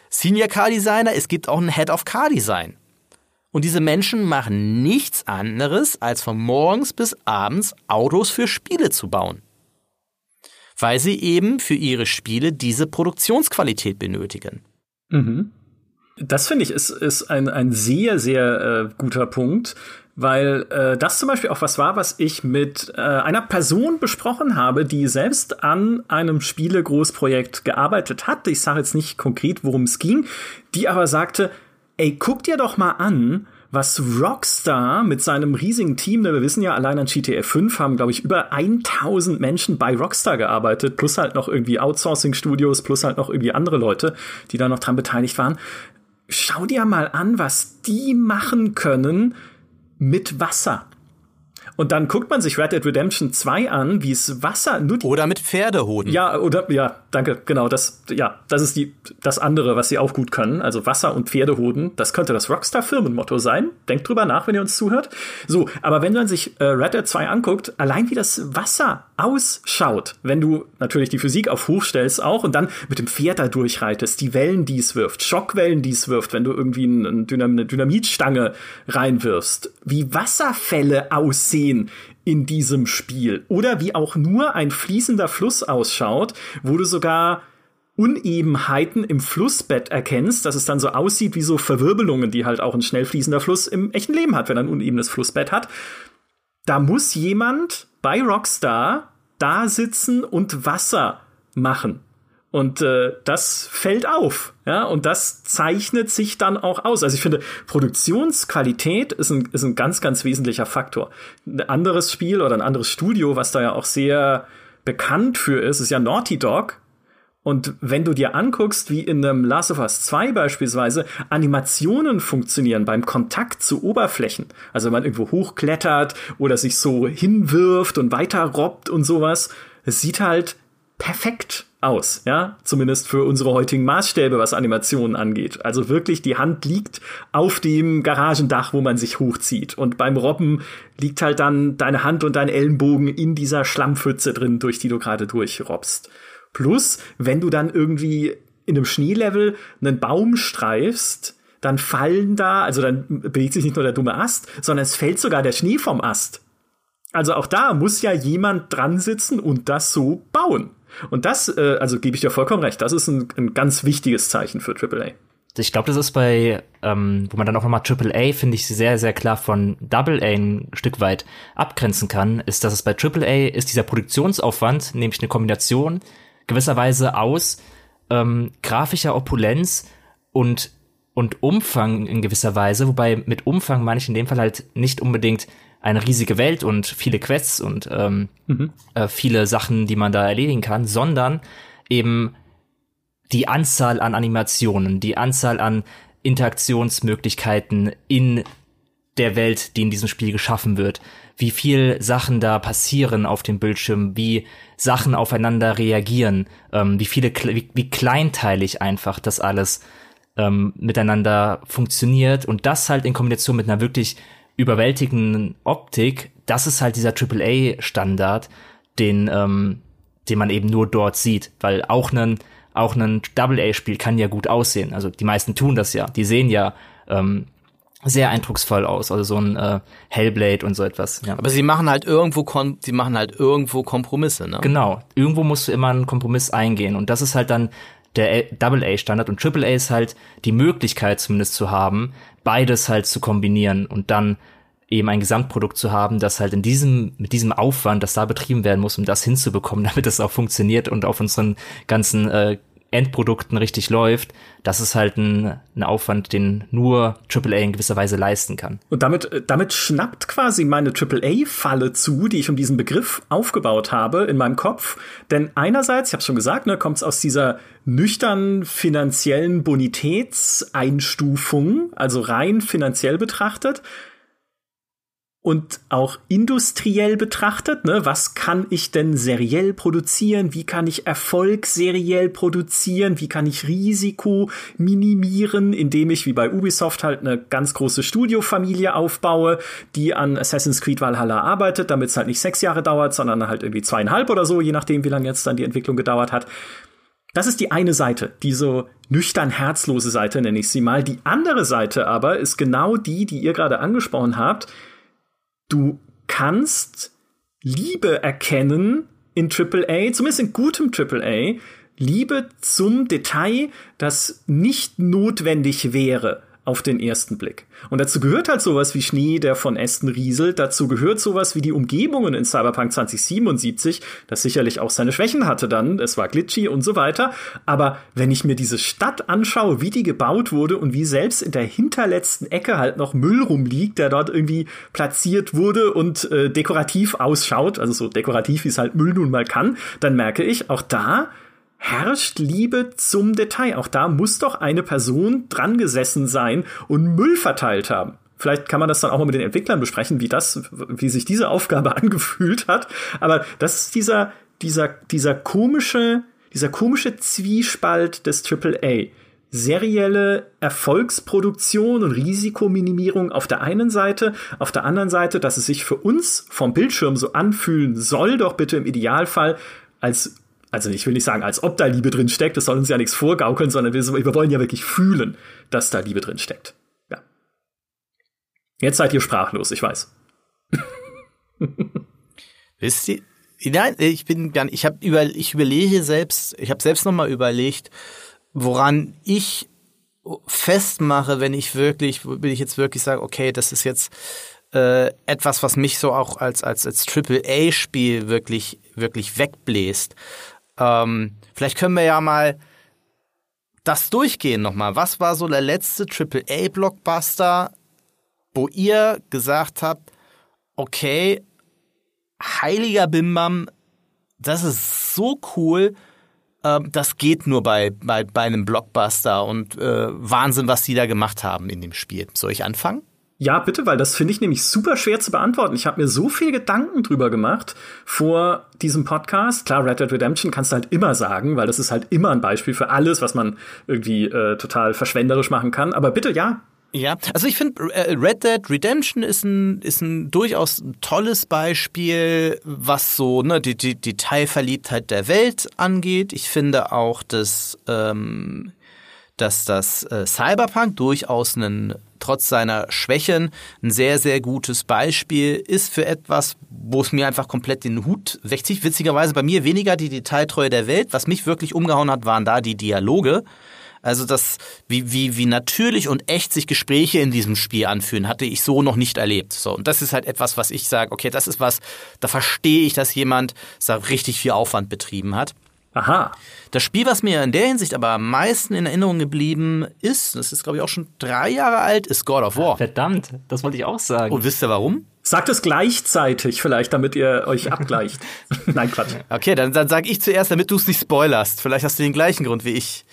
Senior Car Designer, es gibt auch einen Head of Car Design. Und diese Menschen machen nichts anderes, als von morgens bis abends Autos für Spiele zu bauen. Weil sie eben für ihre Spiele diese Produktionsqualität benötigen. Mhm. Das finde ich ist, ist ein, ein sehr, sehr äh, guter Punkt, weil äh, das zum Beispiel auch was war, was ich mit äh, einer Person besprochen habe, die selbst an einem Spiele-Großprojekt gearbeitet hat. Ich sage jetzt nicht konkret, worum es ging, die aber sagte, ey, guck dir doch mal an, was Rockstar mit seinem riesigen Team, wir wissen ja, allein an GTA 5 haben, glaube ich, über 1000 Menschen bei Rockstar gearbeitet, plus halt noch irgendwie Outsourcing-Studios, plus halt noch irgendwie andere Leute, die da noch dran beteiligt waren. Schau dir mal an, was die machen können mit Wasser. Und dann guckt man sich Red Dead Redemption 2 an, wie es Wasser nur die Oder mit Pferdehoden. Ja, oder ja, danke, genau, das ja, das ist die das andere, was sie auch gut können, also Wasser und Pferdehoden. Das könnte das Rockstar Firmenmotto sein. Denkt drüber nach, wenn ihr uns zuhört. So, aber wenn man sich äh, Red Dead 2 anguckt, allein wie das Wasser ausschaut, wenn du natürlich die Physik auf hoch stellst auch und dann mit dem Pferd da durchreitest, die Wellen, die es wirft, Schockwellen, die es wirft, wenn du irgendwie eine Dynamitstange reinwirfst, wie Wasserfälle aussehen sehen in diesem Spiel. Oder wie auch nur ein fließender Fluss ausschaut, wo du sogar Unebenheiten im Flussbett erkennst, dass es dann so aussieht wie so Verwirbelungen, die halt auch ein schnell fließender Fluss im echten Leben hat, wenn er ein unebenes Flussbett hat. Da muss jemand bei Rockstar da sitzen und Wasser machen. Und äh, das fällt auf, ja, und das zeichnet sich dann auch aus. Also ich finde, Produktionsqualität ist ein, ist ein ganz, ganz wesentlicher Faktor. Ein anderes Spiel oder ein anderes Studio, was da ja auch sehr bekannt für ist, ist ja Naughty Dog. Und wenn du dir anguckst, wie in einem Last of Us 2 beispielsweise Animationen funktionieren beim Kontakt zu Oberflächen, also wenn man irgendwo hochklettert oder sich so hinwirft und weiter robbt und sowas, es sieht halt perfekt aus, ja, zumindest für unsere heutigen Maßstäbe, was Animationen angeht. Also wirklich, die Hand liegt auf dem Garagendach, wo man sich hochzieht. Und beim Robben liegt halt dann deine Hand und dein Ellenbogen in dieser Schlammpfütze drin, durch die du gerade durchrobbst. Plus, wenn du dann irgendwie in einem Schneelevel einen Baum streifst, dann fallen da, also dann bewegt sich nicht nur der dumme Ast, sondern es fällt sogar der Schnee vom Ast. Also auch da muss ja jemand dran sitzen und das so bauen. Und das, äh, also gebe ich dir vollkommen recht, das ist ein, ein ganz wichtiges Zeichen für AAA. Ich glaube, das ist bei, ähm, wo man dann auch nochmal AAA, finde ich, sehr, sehr klar von Double A ein Stück weit abgrenzen kann, ist, dass es bei AAA ist dieser Produktionsaufwand, nämlich eine Kombination gewisserweise aus ähm, grafischer Opulenz und, und Umfang in gewisser Weise, wobei mit Umfang meine ich in dem Fall halt nicht unbedingt eine riesige Welt und viele Quests und ähm, mhm. äh, viele Sachen, die man da erledigen kann, sondern eben die Anzahl an Animationen, die Anzahl an Interaktionsmöglichkeiten in der Welt, die in diesem Spiel geschaffen wird, wie viel Sachen da passieren auf dem Bildschirm, wie Sachen aufeinander reagieren, ähm, wie viele, wie, wie kleinteilig einfach das alles ähm, miteinander funktioniert und das halt in Kombination mit einer wirklich überwältigenden Optik, das ist halt dieser AAA-Standard, den, ähm, den man eben nur dort sieht, weil auch ein auch ein Double-A-Spiel kann ja gut aussehen. Also die meisten tun das ja. Die sehen ja ähm, sehr eindrucksvoll aus, also so ein äh, Hellblade und so etwas. Ja. Aber sie machen halt irgendwo sie machen halt irgendwo Kompromisse, ne? Genau, irgendwo musst du immer einen Kompromiss eingehen und das ist halt dann der Double A Standard und Triple A ist halt die Möglichkeit zumindest zu haben, beides halt zu kombinieren und dann eben ein Gesamtprodukt zu haben, das halt in diesem, mit diesem Aufwand, das da betrieben werden muss, um das hinzubekommen, damit es auch funktioniert und auf unseren ganzen äh, Endprodukten richtig läuft, das ist halt ein, ein Aufwand, den nur AAA in gewisser Weise leisten kann. Und damit, äh, damit schnappt quasi meine AAA-Falle zu, die ich um diesen Begriff aufgebaut habe in meinem Kopf. Denn einerseits, ich habe schon gesagt, ne, kommt es aus dieser nüchtern finanziellen Bonitätseinstufung, also rein finanziell betrachtet und auch industriell betrachtet, ne, was kann ich denn seriell produzieren? Wie kann ich Erfolg seriell produzieren? Wie kann ich Risiko minimieren, indem ich wie bei Ubisoft halt eine ganz große Studiofamilie aufbaue, die an Assassin's Creed Valhalla arbeitet, damit es halt nicht sechs Jahre dauert, sondern halt irgendwie zweieinhalb oder so, je nachdem, wie lange jetzt dann die Entwicklung gedauert hat. Das ist die eine Seite, die so nüchtern herzlose Seite nenne ich sie mal. Die andere Seite aber ist genau die, die ihr gerade angesprochen habt, du kannst Liebe erkennen in AAA, zumindest in gutem AAA, Liebe zum Detail, das nicht notwendig wäre auf den ersten Blick. Und dazu gehört halt sowas wie Schnee, der von Ästen rieselt. Dazu gehört sowas wie die Umgebungen in Cyberpunk 2077, das sicherlich auch seine Schwächen hatte dann. Es war glitchy und so weiter. Aber wenn ich mir diese Stadt anschaue, wie die gebaut wurde und wie selbst in der hinterletzten Ecke halt noch Müll rumliegt, der dort irgendwie platziert wurde und äh, dekorativ ausschaut, also so dekorativ, wie es halt Müll nun mal kann, dann merke ich, auch da herrscht Liebe zum Detail. Auch da muss doch eine Person dran gesessen sein und Müll verteilt haben. Vielleicht kann man das dann auch mal mit den Entwicklern besprechen, wie das, wie sich diese Aufgabe angefühlt hat. Aber das ist dieser, dieser, dieser komische, dieser komische Zwiespalt des AAA serielle Erfolgsproduktion und Risikominimierung auf der einen Seite, auf der anderen Seite, dass es sich für uns vom Bildschirm so anfühlen soll, doch bitte im Idealfall als also ich will nicht sagen, als ob da Liebe drin steckt, das soll uns ja nichts vorgaukeln, sondern wir, wir wollen ja wirklich fühlen, dass da Liebe drin steckt. Ja. Jetzt seid ihr sprachlos, ich weiß. Wisst ihr? Nein, ich bin gar nicht, ich habe über, ich überlege selbst, ich habe selbst noch mal überlegt, woran ich festmache, wenn ich wirklich, wenn ich jetzt wirklich sage, okay, das ist jetzt äh, etwas, was mich so auch als als als Triple A Spiel wirklich wirklich wegbläst. Ähm, vielleicht können wir ja mal das durchgehen nochmal. Was war so der letzte Triple A Blockbuster, wo ihr gesagt habt, okay, heiliger Bimbam, das ist so cool, ähm, das geht nur bei, bei, bei einem Blockbuster und äh, Wahnsinn, was die da gemacht haben in dem Spiel. Soll ich anfangen? Ja, bitte, weil das finde ich nämlich super schwer zu beantworten. Ich habe mir so viel Gedanken drüber gemacht vor diesem Podcast. Klar, Red Dead Redemption kannst du halt immer sagen, weil das ist halt immer ein Beispiel für alles, was man irgendwie äh, total verschwenderisch machen kann. Aber bitte, ja, ja, also ich finde, äh, Red Dead Redemption ist ein, ist ein durchaus tolles Beispiel, was so ne, die, die Detailverliebtheit der Welt angeht. Ich finde auch, dass, ähm, dass das äh, Cyberpunk durchaus ein, trotz seiner Schwächen ein sehr, sehr gutes Beispiel ist für etwas, wo es mir einfach komplett den Hut wegzieht. Witzigerweise bei mir weniger die Detailtreue der Welt. Was mich wirklich umgehauen hat, waren da die Dialoge. Also das, wie, wie, wie natürlich und echt sich Gespräche in diesem Spiel anfühlen, hatte ich so noch nicht erlebt. So, und das ist halt etwas, was ich sage, okay, das ist was, da verstehe ich, dass jemand da richtig viel Aufwand betrieben hat. Aha. Das Spiel, was mir in der Hinsicht aber am meisten in Erinnerung geblieben ist, das ist glaube ich auch schon drei Jahre alt, ist God of War. Verdammt, das wollte ich auch sagen. Und wisst ihr warum? Sagt es gleichzeitig vielleicht, damit ihr euch abgleicht. Nein, Quatsch. Okay, dann, dann sage ich zuerst, damit du es nicht spoilerst. Vielleicht hast du den gleichen Grund wie ich.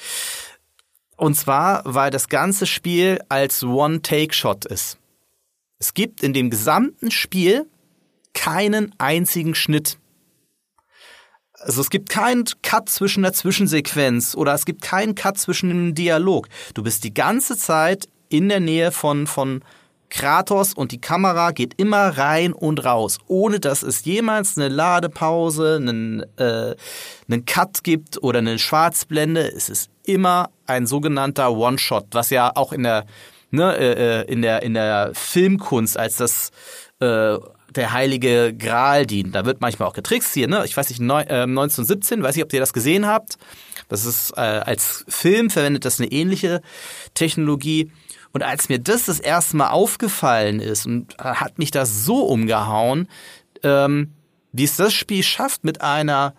Und zwar, weil das ganze Spiel als One-Take-Shot ist. Es gibt in dem gesamten Spiel keinen einzigen Schnitt. Also es gibt keinen Cut zwischen der Zwischensequenz oder es gibt keinen Cut zwischen dem Dialog. Du bist die ganze Zeit in der Nähe von, von Kratos und die Kamera geht immer rein und raus, ohne dass es jemals eine Ladepause, einen, äh, einen Cut gibt oder eine Schwarzblende. Es ist immer ein sogenannter One-Shot, was ja auch in der, ne, äh, äh, in der, in der Filmkunst als das äh, der heilige Gral dient. Da wird manchmal auch getrickst hier, ne? Ich weiß nicht, neun, äh, 1917, weiß nicht, ob ihr das gesehen habt. Das ist äh, als Film verwendet das eine ähnliche Technologie. Und als mir das das erste Mal aufgefallen ist und äh, hat mich das so umgehauen, ähm, wie es das Spiel schafft, mit einer,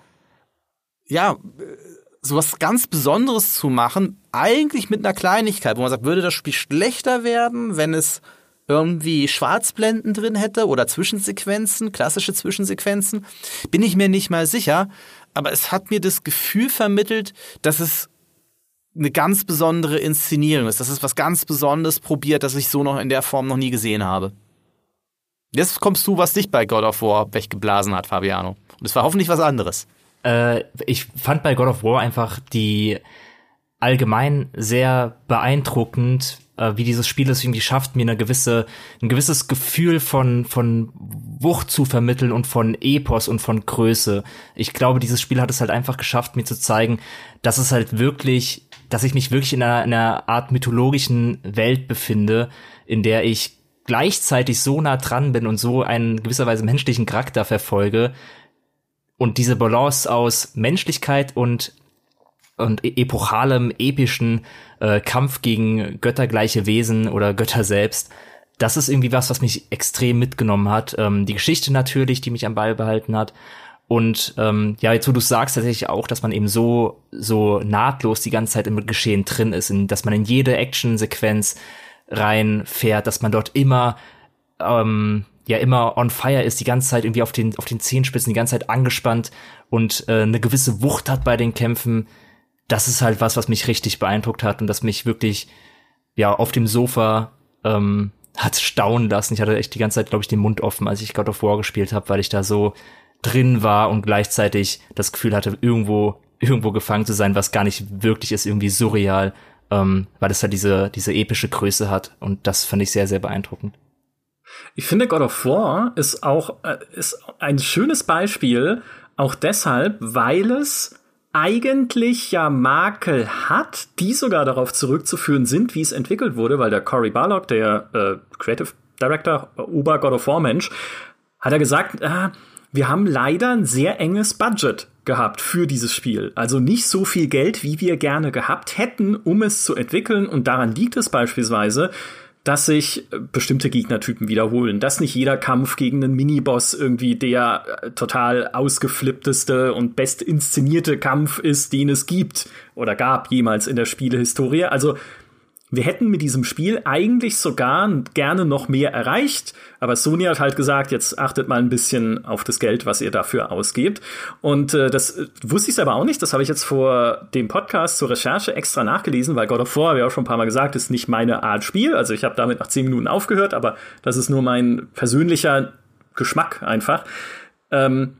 ja, sowas ganz Besonderes zu machen, eigentlich mit einer Kleinigkeit, wo man sagt, würde das Spiel schlechter werden, wenn es irgendwie Schwarzblenden drin hätte oder Zwischensequenzen, klassische Zwischensequenzen, bin ich mir nicht mal sicher. Aber es hat mir das Gefühl vermittelt, dass es eine ganz besondere Inszenierung ist. dass es was ganz Besonderes probiert, das ich so noch in der Form noch nie gesehen habe. Jetzt kommst du, was dich bei God of War weggeblasen hat, Fabiano. Und es war hoffentlich was anderes. Äh, ich fand bei God of War einfach die allgemein sehr beeindruckend, äh, wie dieses Spiel es irgendwie schafft, mir eine gewisse, ein gewisses Gefühl von, von Wucht zu vermitteln und von Epos und von Größe. Ich glaube, dieses Spiel hat es halt einfach geschafft, mir zu zeigen, dass es halt wirklich, dass ich mich wirklich in einer, in einer Art mythologischen Welt befinde, in der ich gleichzeitig so nah dran bin und so einen gewisserweise menschlichen Charakter verfolge, und diese Balance aus Menschlichkeit und und e-, epochalem, epischen äh, Kampf gegen göttergleiche Wesen oder Götter selbst, das ist irgendwie was, was mich extrem mitgenommen hat. Ähm, die Geschichte natürlich, die mich am Ball behalten hat. Und ähm, ja, jetzt wo du sagst tatsächlich auch, dass man eben so so nahtlos die ganze Zeit im Geschehen drin ist, in, dass man in jede Actionsequenz reinfährt, dass man dort immer ähm, ja immer on fire ist, die ganze Zeit irgendwie auf den, auf den Zehenspitzen, die ganze Zeit angespannt und äh, eine gewisse Wucht hat bei den Kämpfen, das ist halt was, was mich richtig beeindruckt hat und das mich wirklich ja auf dem Sofa ähm, hat staunen lassen. Ich hatte echt die ganze Zeit, glaube ich, den Mund offen, als ich God of War gespielt habe, weil ich da so drin war und gleichzeitig das Gefühl hatte, irgendwo irgendwo gefangen zu sein, was gar nicht wirklich ist, irgendwie surreal, ähm, weil es halt diese diese epische Größe hat und das fand ich sehr sehr beeindruckend. Ich finde God of War ist auch äh, ist ein schönes Beispiel, auch deshalb, weil es eigentlich ja Makel hat, die sogar darauf zurückzuführen sind, wie es entwickelt wurde, weil der Cory Barlog, der äh, Creative Director, Ober God of War Mensch, hat er gesagt, äh, wir haben leider ein sehr enges Budget gehabt für dieses Spiel. Also nicht so viel Geld, wie wir gerne gehabt hätten, um es zu entwickeln. Und daran liegt es beispielsweise, dass sich äh, bestimmte Gegnertypen wiederholen, dass nicht jeder Kampf gegen einen Miniboss irgendwie der äh, total ausgeflippteste und best inszenierte Kampf ist, den es gibt oder gab jemals in der Spielehistorie. Also wir hätten mit diesem Spiel eigentlich sogar gerne noch mehr erreicht, aber Sony hat halt gesagt, jetzt achtet mal ein bisschen auf das Geld, was ihr dafür ausgebt. Und äh, das äh, wusste ich aber auch nicht. Das habe ich jetzt vor dem Podcast zur Recherche extra nachgelesen, weil God of War, habe ich auch schon ein paar Mal gesagt, ist nicht meine Art Spiel. Also ich habe damit nach zehn Minuten aufgehört, aber das ist nur mein persönlicher Geschmack einfach. Ähm,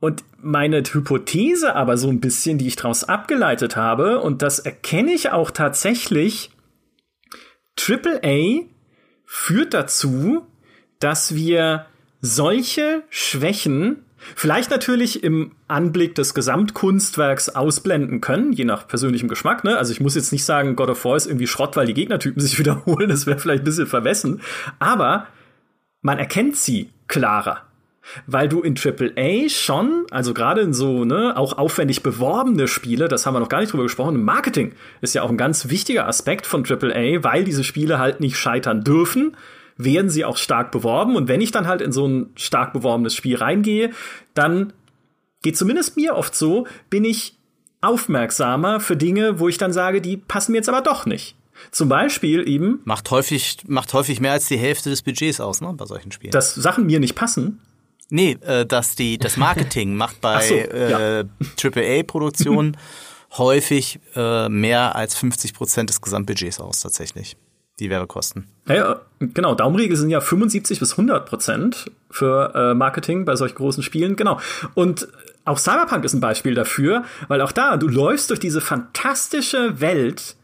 und meine Hypothese aber so ein bisschen, die ich daraus abgeleitet habe, und das erkenne ich auch tatsächlich, AAA führt dazu, dass wir solche Schwächen vielleicht natürlich im Anblick des Gesamtkunstwerks ausblenden können, je nach persönlichem Geschmack. Ne? Also ich muss jetzt nicht sagen, God of War ist irgendwie Schrott, weil die Gegnertypen sich wiederholen. Das wäre vielleicht ein bisschen verwessen. Aber man erkennt sie klarer weil du in AAA schon, also gerade in so, ne, auch aufwendig beworbene Spiele, das haben wir noch gar nicht drüber gesprochen, Marketing ist ja auch ein ganz wichtiger Aspekt von AAA, weil diese Spiele halt nicht scheitern dürfen, werden sie auch stark beworben und wenn ich dann halt in so ein stark beworbenes Spiel reingehe, dann geht zumindest mir oft so, bin ich aufmerksamer für Dinge, wo ich dann sage, die passen mir jetzt aber doch nicht. Zum Beispiel eben. Macht häufig, macht häufig mehr als die Hälfte des Budgets aus, ne, bei solchen Spielen. Dass Sachen mir nicht passen. Nee, äh, dass die das Marketing macht bei so, äh, AAA-Produktionen häufig äh, mehr als 50 Prozent des Gesamtbudgets aus, tatsächlich. Die Werbekosten. Ja, genau. Daumenregel sind ja 75 bis 100 Prozent für äh, Marketing bei solch großen Spielen. Genau. Und auch Cyberpunk ist ein Beispiel dafür, weil auch da, du läufst durch diese fantastische Welt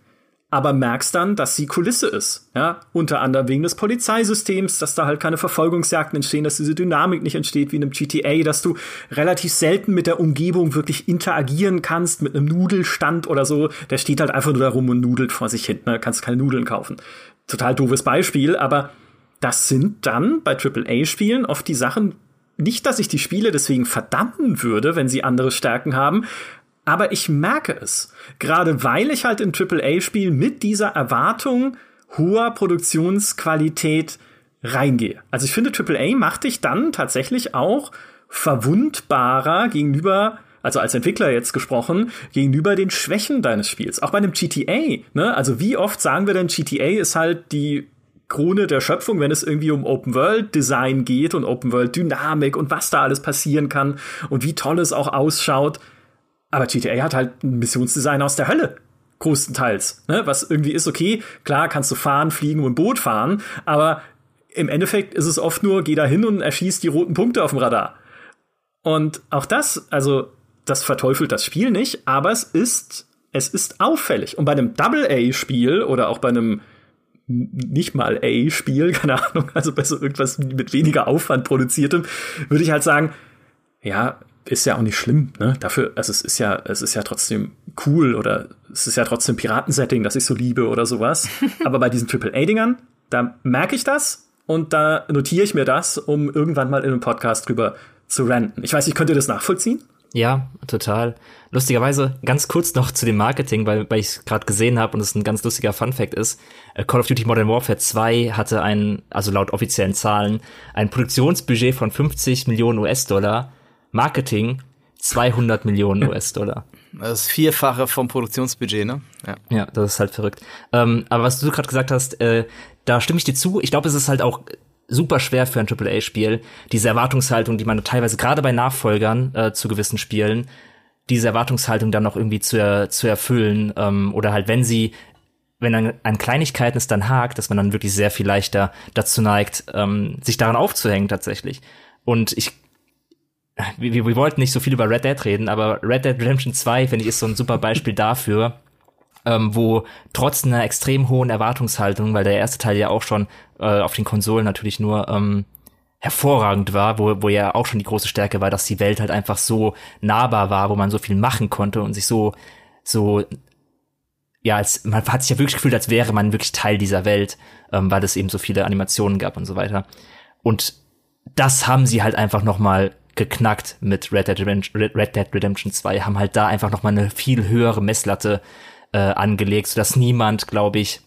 aber merkst dann, dass sie Kulisse ist. Ja, unter anderem wegen des Polizeisystems, dass da halt keine Verfolgungsjagden entstehen, dass diese Dynamik nicht entsteht wie in einem GTA, dass du relativ selten mit der Umgebung wirklich interagieren kannst, mit einem Nudelstand oder so. Der steht halt einfach nur da rum und nudelt vor sich hin. Ne? Kannst keine Nudeln kaufen. Total doofes Beispiel, aber das sind dann bei AAA-Spielen oft die Sachen, nicht, dass ich die Spiele deswegen verdammen würde, wenn sie andere Stärken haben, aber ich merke es. Gerade weil ich halt in AAA-Spielen mit dieser Erwartung hoher Produktionsqualität reingehe. Also ich finde, AAA macht dich dann tatsächlich auch verwundbarer gegenüber also als Entwickler jetzt gesprochen, gegenüber den Schwächen deines Spiels. Auch bei einem GTA, ne? Also wie oft sagen wir denn, GTA ist halt die Krone der Schöpfung, wenn es irgendwie um Open World Design geht und Open World Dynamik und was da alles passieren kann und wie toll es auch ausschaut. Aber GTA hat halt ein Missionsdesign aus der Hölle. Größtenteils. Ne? Was irgendwie ist, okay, klar kannst du fahren, fliegen und Boot fahren, aber im Endeffekt ist es oft nur, geh da hin und erschießt die roten Punkte auf dem Radar. Und auch das, also, das verteufelt das Spiel nicht, aber es ist, es ist auffällig. Und bei einem Double-A-Spiel oder auch bei einem nicht mal A-Spiel, keine Ahnung, also bei so irgendwas mit weniger Aufwand produziertem, würde ich halt sagen, ja, ist ja auch nicht schlimm, ne? Dafür, also es ist ja, es ist ja trotzdem cool oder es ist ja trotzdem Piratensetting, das ich so liebe oder sowas. Aber bei diesen AAA-Dingern, da merke ich das und da notiere ich mir das, um irgendwann mal in einem Podcast drüber zu ranten. Ich weiß nicht, könnt ihr das nachvollziehen? Ja, total. Lustigerweise, ganz kurz noch zu dem Marketing, weil, weil ich es gerade gesehen habe und es ein ganz lustiger Fun-Fact ist. Äh, Call of Duty Modern Warfare 2 hatte ein, also laut offiziellen Zahlen, ein Produktionsbudget von 50 Millionen US-Dollar Marketing 200 Millionen US-Dollar. Das ist vierfache vom Produktionsbudget, ne? Ja, ja das ist halt verrückt. Ähm, aber was du gerade gesagt hast, äh, da stimme ich dir zu. Ich glaube, es ist halt auch super schwer für ein AAA-Spiel, diese Erwartungshaltung, die man teilweise gerade bei Nachfolgern äh, zu gewissen Spielen, diese Erwartungshaltung dann noch irgendwie zu, zu erfüllen. Ähm, oder halt, wenn sie wenn dann an Kleinigkeiten es dann hakt, dass man dann wirklich sehr viel leichter dazu neigt, ähm, sich daran aufzuhängen tatsächlich. Und ich wir, wir wollten nicht so viel über Red Dead reden, aber Red Dead Redemption 2, finde ich, ist so ein super Beispiel dafür, ähm, wo trotz einer extrem hohen Erwartungshaltung, weil der erste Teil ja auch schon äh, auf den Konsolen natürlich nur ähm, hervorragend war, wo, wo ja auch schon die große Stärke war, dass die Welt halt einfach so nahbar war, wo man so viel machen konnte und sich so, so, ja, als, man hat sich ja wirklich gefühlt, als wäre man wirklich Teil dieser Welt, ähm, weil es eben so viele Animationen gab und so weiter. Und das haben sie halt einfach noch mal geknackt mit Red Dead, Redemption, Red Dead Redemption 2, haben halt da einfach noch mal eine viel höhere Messlatte äh, angelegt, sodass niemand, glaube ich,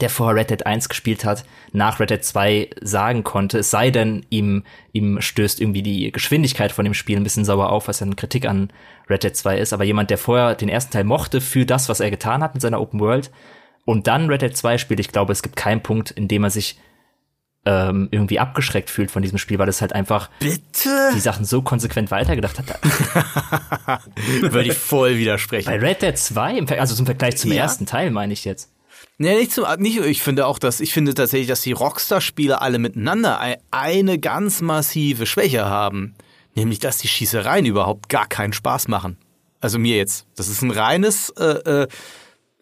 der vor Red Dead 1 gespielt hat, nach Red Dead 2 sagen konnte, es sei denn, ihm, ihm stößt irgendwie die Geschwindigkeit von dem Spiel ein bisschen sauer auf, was ja eine Kritik an Red Dead 2 ist, aber jemand, der vorher den ersten Teil mochte für das, was er getan hat mit seiner Open World und dann Red Dead 2 spielt, ich glaube, es gibt keinen Punkt, in dem er sich ähm, irgendwie abgeschreckt fühlt von diesem Spiel, weil es halt einfach Bitte? die Sachen so konsequent weitergedacht hat. Würde ich voll widersprechen. Bei Red Dead 2, also zum Vergleich zum ja. ersten Teil, meine ich jetzt. Nee, nicht zum, nicht, ich finde auch, dass, ich finde tatsächlich, dass die Rockstar-Spiele alle miteinander eine ganz massive Schwäche haben. Nämlich, dass die Schießereien überhaupt gar keinen Spaß machen. Also mir jetzt. Das ist ein reines, äh, äh,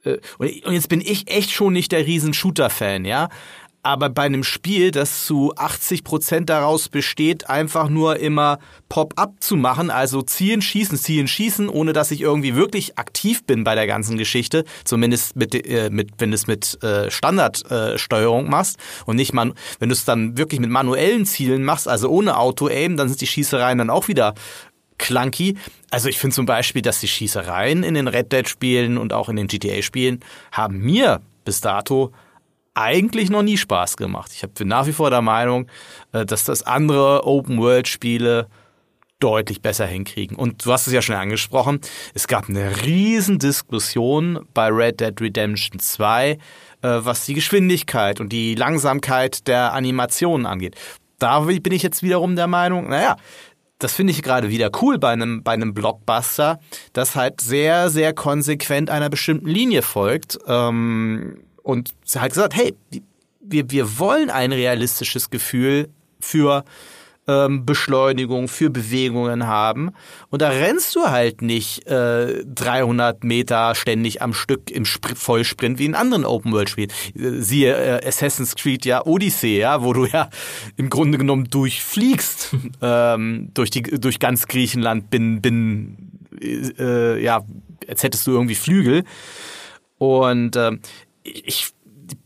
äh und jetzt bin ich echt schon nicht der riesen Shooter-Fan, ja. Aber bei einem Spiel, das zu 80 Prozent daraus besteht, einfach nur immer Pop-up zu machen, also ziehen, schießen, ziehen, schießen, ohne dass ich irgendwie wirklich aktiv bin bei der ganzen Geschichte, zumindest mit, äh, mit wenn du es mit äh, Standardsteuerung äh, machst und nicht man, wenn du es dann wirklich mit manuellen Zielen machst, also ohne Auto-Aim, dann sind die Schießereien dann auch wieder clunky. Also ich finde zum Beispiel, dass die Schießereien in den Red Dead-Spielen und auch in den GTA-Spielen haben mir bis dato eigentlich noch nie Spaß gemacht. Ich bin nach wie vor der Meinung, äh, dass das andere Open-World-Spiele deutlich besser hinkriegen. Und du hast es ja schon angesprochen, es gab eine riesen Diskussion bei Red Dead Redemption 2, äh, was die Geschwindigkeit und die Langsamkeit der Animationen angeht. Da bin ich jetzt wiederum der Meinung, naja, das finde ich gerade wieder cool bei einem, bei einem Blockbuster, das halt sehr, sehr konsequent einer bestimmten Linie folgt. Ähm, und sie hat gesagt, hey, wir, wir wollen ein realistisches Gefühl für ähm, Beschleunigung, für Bewegungen haben. Und da rennst du halt nicht äh, 300 Meter ständig am Stück im Sp Vollsprint wie in anderen Open-World-Spielen. Äh, siehe äh, Assassin's Creed, ja, Odyssey, ja, wo du ja im Grunde genommen durchfliegst, ähm, durch, die, durch ganz Griechenland, bin, bin, äh, ja, als hättest du irgendwie Flügel. Und ähm, ich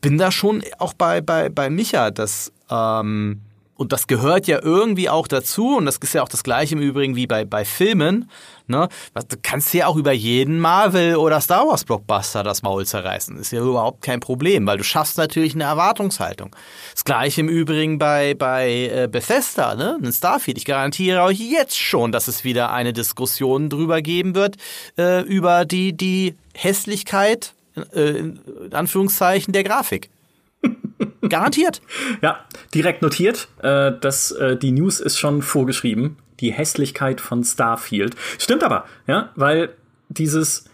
bin da schon auch bei, bei, bei Micha, dass, ähm, und das gehört ja irgendwie auch dazu, und das ist ja auch das gleiche im Übrigen wie bei, bei Filmen, ne? Du kannst ja auch über jeden Marvel- oder Star Wars-Blockbuster das Maul zerreißen. Ist ja überhaupt kein Problem, weil du schaffst natürlich eine Erwartungshaltung. Das gleiche im Übrigen bei, bei äh, Bethesda, ne? Ein Starfield. Ich garantiere euch jetzt schon, dass es wieder eine Diskussion drüber geben wird, äh, über die, die Hässlichkeit äh, in Anführungszeichen der Grafik. Garantiert. Ja, direkt notiert. Äh, dass äh, die News ist schon vorgeschrieben. Die Hässlichkeit von Starfield. Stimmt aber, ja, weil dieses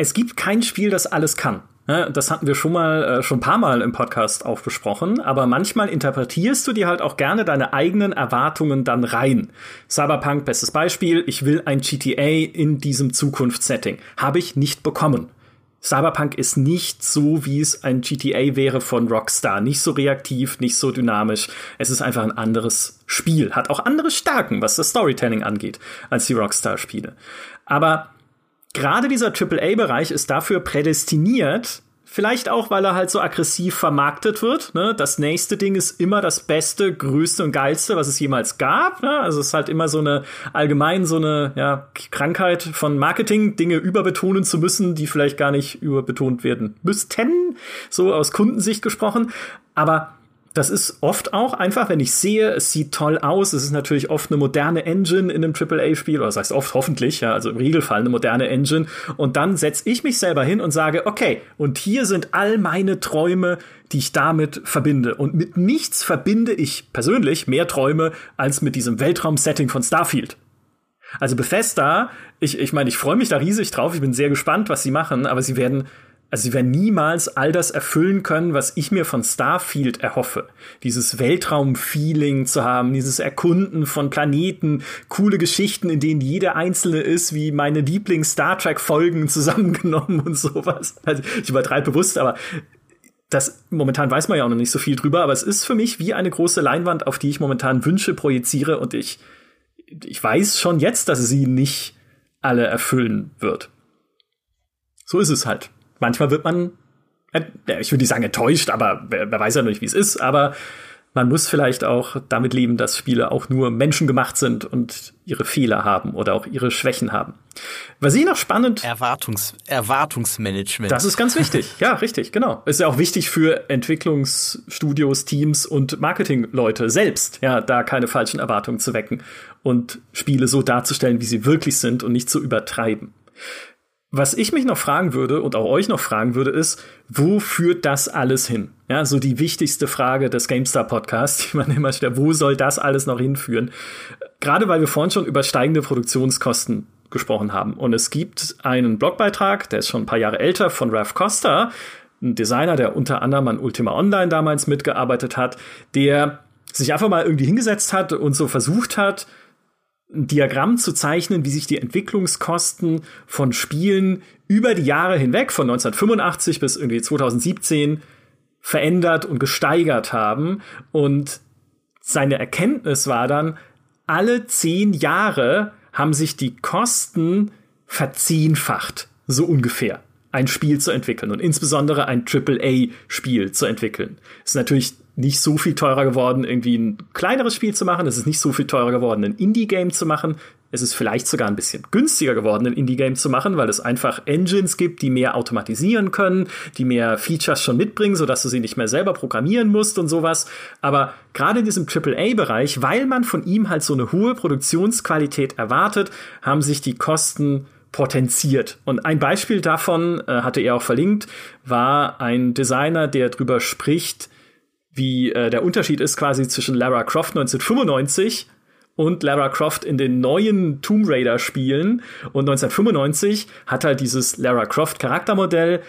es gibt kein Spiel, das alles kann. Das hatten wir schon mal, äh, schon ein paar Mal im Podcast auch besprochen, aber manchmal interpretierst du dir halt auch gerne deine eigenen Erwartungen dann rein. Cyberpunk, bestes Beispiel, ich will ein GTA in diesem Zukunftssetting. Habe ich nicht bekommen. Cyberpunk ist nicht so, wie es ein GTA wäre von Rockstar. Nicht so reaktiv, nicht so dynamisch. Es ist einfach ein anderes Spiel. Hat auch andere Stärken, was das Storytelling angeht, als die Rockstar-Spiele. Aber gerade dieser AAA-Bereich ist dafür prädestiniert, Vielleicht auch, weil er halt so aggressiv vermarktet wird. Ne? Das nächste Ding ist immer das Beste, Größte und Geilste, was es jemals gab. Ne? Also es ist halt immer so eine allgemein so eine ja, Krankheit von Marketing, Dinge überbetonen zu müssen, die vielleicht gar nicht überbetont werden müssten. So aus Kundensicht gesprochen. Aber das ist oft auch einfach, wenn ich sehe, es sieht toll aus. Es ist natürlich oft eine moderne Engine in einem AAA-Spiel, oder das heißt oft hoffentlich, ja, also im Regelfall eine moderne Engine. Und dann setze ich mich selber hin und sage, okay, und hier sind all meine Träume, die ich damit verbinde. Und mit nichts verbinde ich persönlich mehr Träume als mit diesem Weltraum-Setting von Starfield. Also Bethesda, ich, ich meine, ich freue mich da riesig drauf, ich bin sehr gespannt, was sie machen, aber sie werden also sie werden niemals all das erfüllen können, was ich mir von Starfield erhoffe. Dieses Weltraum-Feeling zu haben, dieses Erkunden von Planeten, coole Geschichten, in denen jeder einzelne ist, wie meine Lieblings-Star Trek-Folgen zusammengenommen und sowas. Also ich übertreibe bewusst, aber das momentan weiß man ja auch noch nicht so viel drüber, aber es ist für mich wie eine große Leinwand, auf die ich momentan Wünsche projiziere und ich, ich weiß schon jetzt, dass sie nicht alle erfüllen wird. So ist es halt manchmal wird man, äh, ich würde nicht sagen enttäuscht, aber wer, wer weiß ja nicht, wie es ist, aber man muss vielleicht auch damit leben, dass Spiele auch nur menschengemacht sind und ihre Fehler haben oder auch ihre Schwächen haben. Was ich noch spannend. Erwartungs Erwartungsmanagement. Das ist ganz wichtig. Ja, richtig, genau. Ist ja auch wichtig für Entwicklungsstudios, Teams und Marketingleute selbst, ja, da keine falschen Erwartungen zu wecken und Spiele so darzustellen, wie sie wirklich sind und nicht zu übertreiben. Was ich mich noch fragen würde und auch euch noch fragen würde, ist, wo führt das alles hin? Ja, so die wichtigste Frage des GameStar Podcasts, die man immer stellt, wo soll das alles noch hinführen? Gerade weil wir vorhin schon über steigende Produktionskosten gesprochen haben. Und es gibt einen Blogbeitrag, der ist schon ein paar Jahre älter, von Ralph Costa, ein Designer, der unter anderem an Ultima Online damals mitgearbeitet hat, der sich einfach mal irgendwie hingesetzt hat und so versucht hat, ein Diagramm zu zeichnen, wie sich die Entwicklungskosten von Spielen über die Jahre hinweg, von 1985 bis irgendwie 2017, verändert und gesteigert haben. Und seine Erkenntnis war dann, alle zehn Jahre haben sich die Kosten verzehnfacht, so ungefähr, ein Spiel zu entwickeln und insbesondere ein AAA-Spiel zu entwickeln. ist natürlich nicht so viel teurer geworden, irgendwie ein kleineres Spiel zu machen. Es ist nicht so viel teurer geworden, ein Indie-Game zu machen. Es ist vielleicht sogar ein bisschen günstiger geworden, ein Indie-Game zu machen, weil es einfach Engines gibt, die mehr automatisieren können, die mehr Features schon mitbringen, sodass du sie nicht mehr selber programmieren musst und sowas. Aber gerade in diesem AAA-Bereich, weil man von ihm halt so eine hohe Produktionsqualität erwartet, haben sich die Kosten potenziert. Und ein Beispiel davon, äh, hatte er auch verlinkt, war ein Designer, der drüber spricht, wie äh, der Unterschied ist quasi zwischen Lara Croft 1995 und Lara Croft in den neuen Tomb Raider Spielen. Und 1995 hat halt dieses Lara Croft Charaktermodell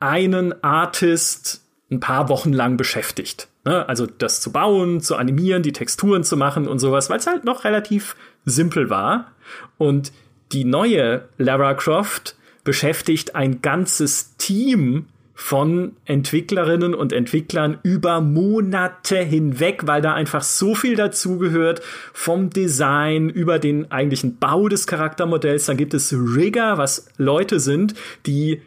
einen Artist ein paar Wochen lang beschäftigt. Ne? Also das zu bauen, zu animieren, die Texturen zu machen und sowas, weil es halt noch relativ simpel war. Und die neue Lara Croft beschäftigt ein ganzes Team von Entwicklerinnen und Entwicklern über Monate hinweg, weil da einfach so viel dazugehört, vom Design über den eigentlichen Bau des Charaktermodells. Dann gibt es Rigger, was Leute sind, die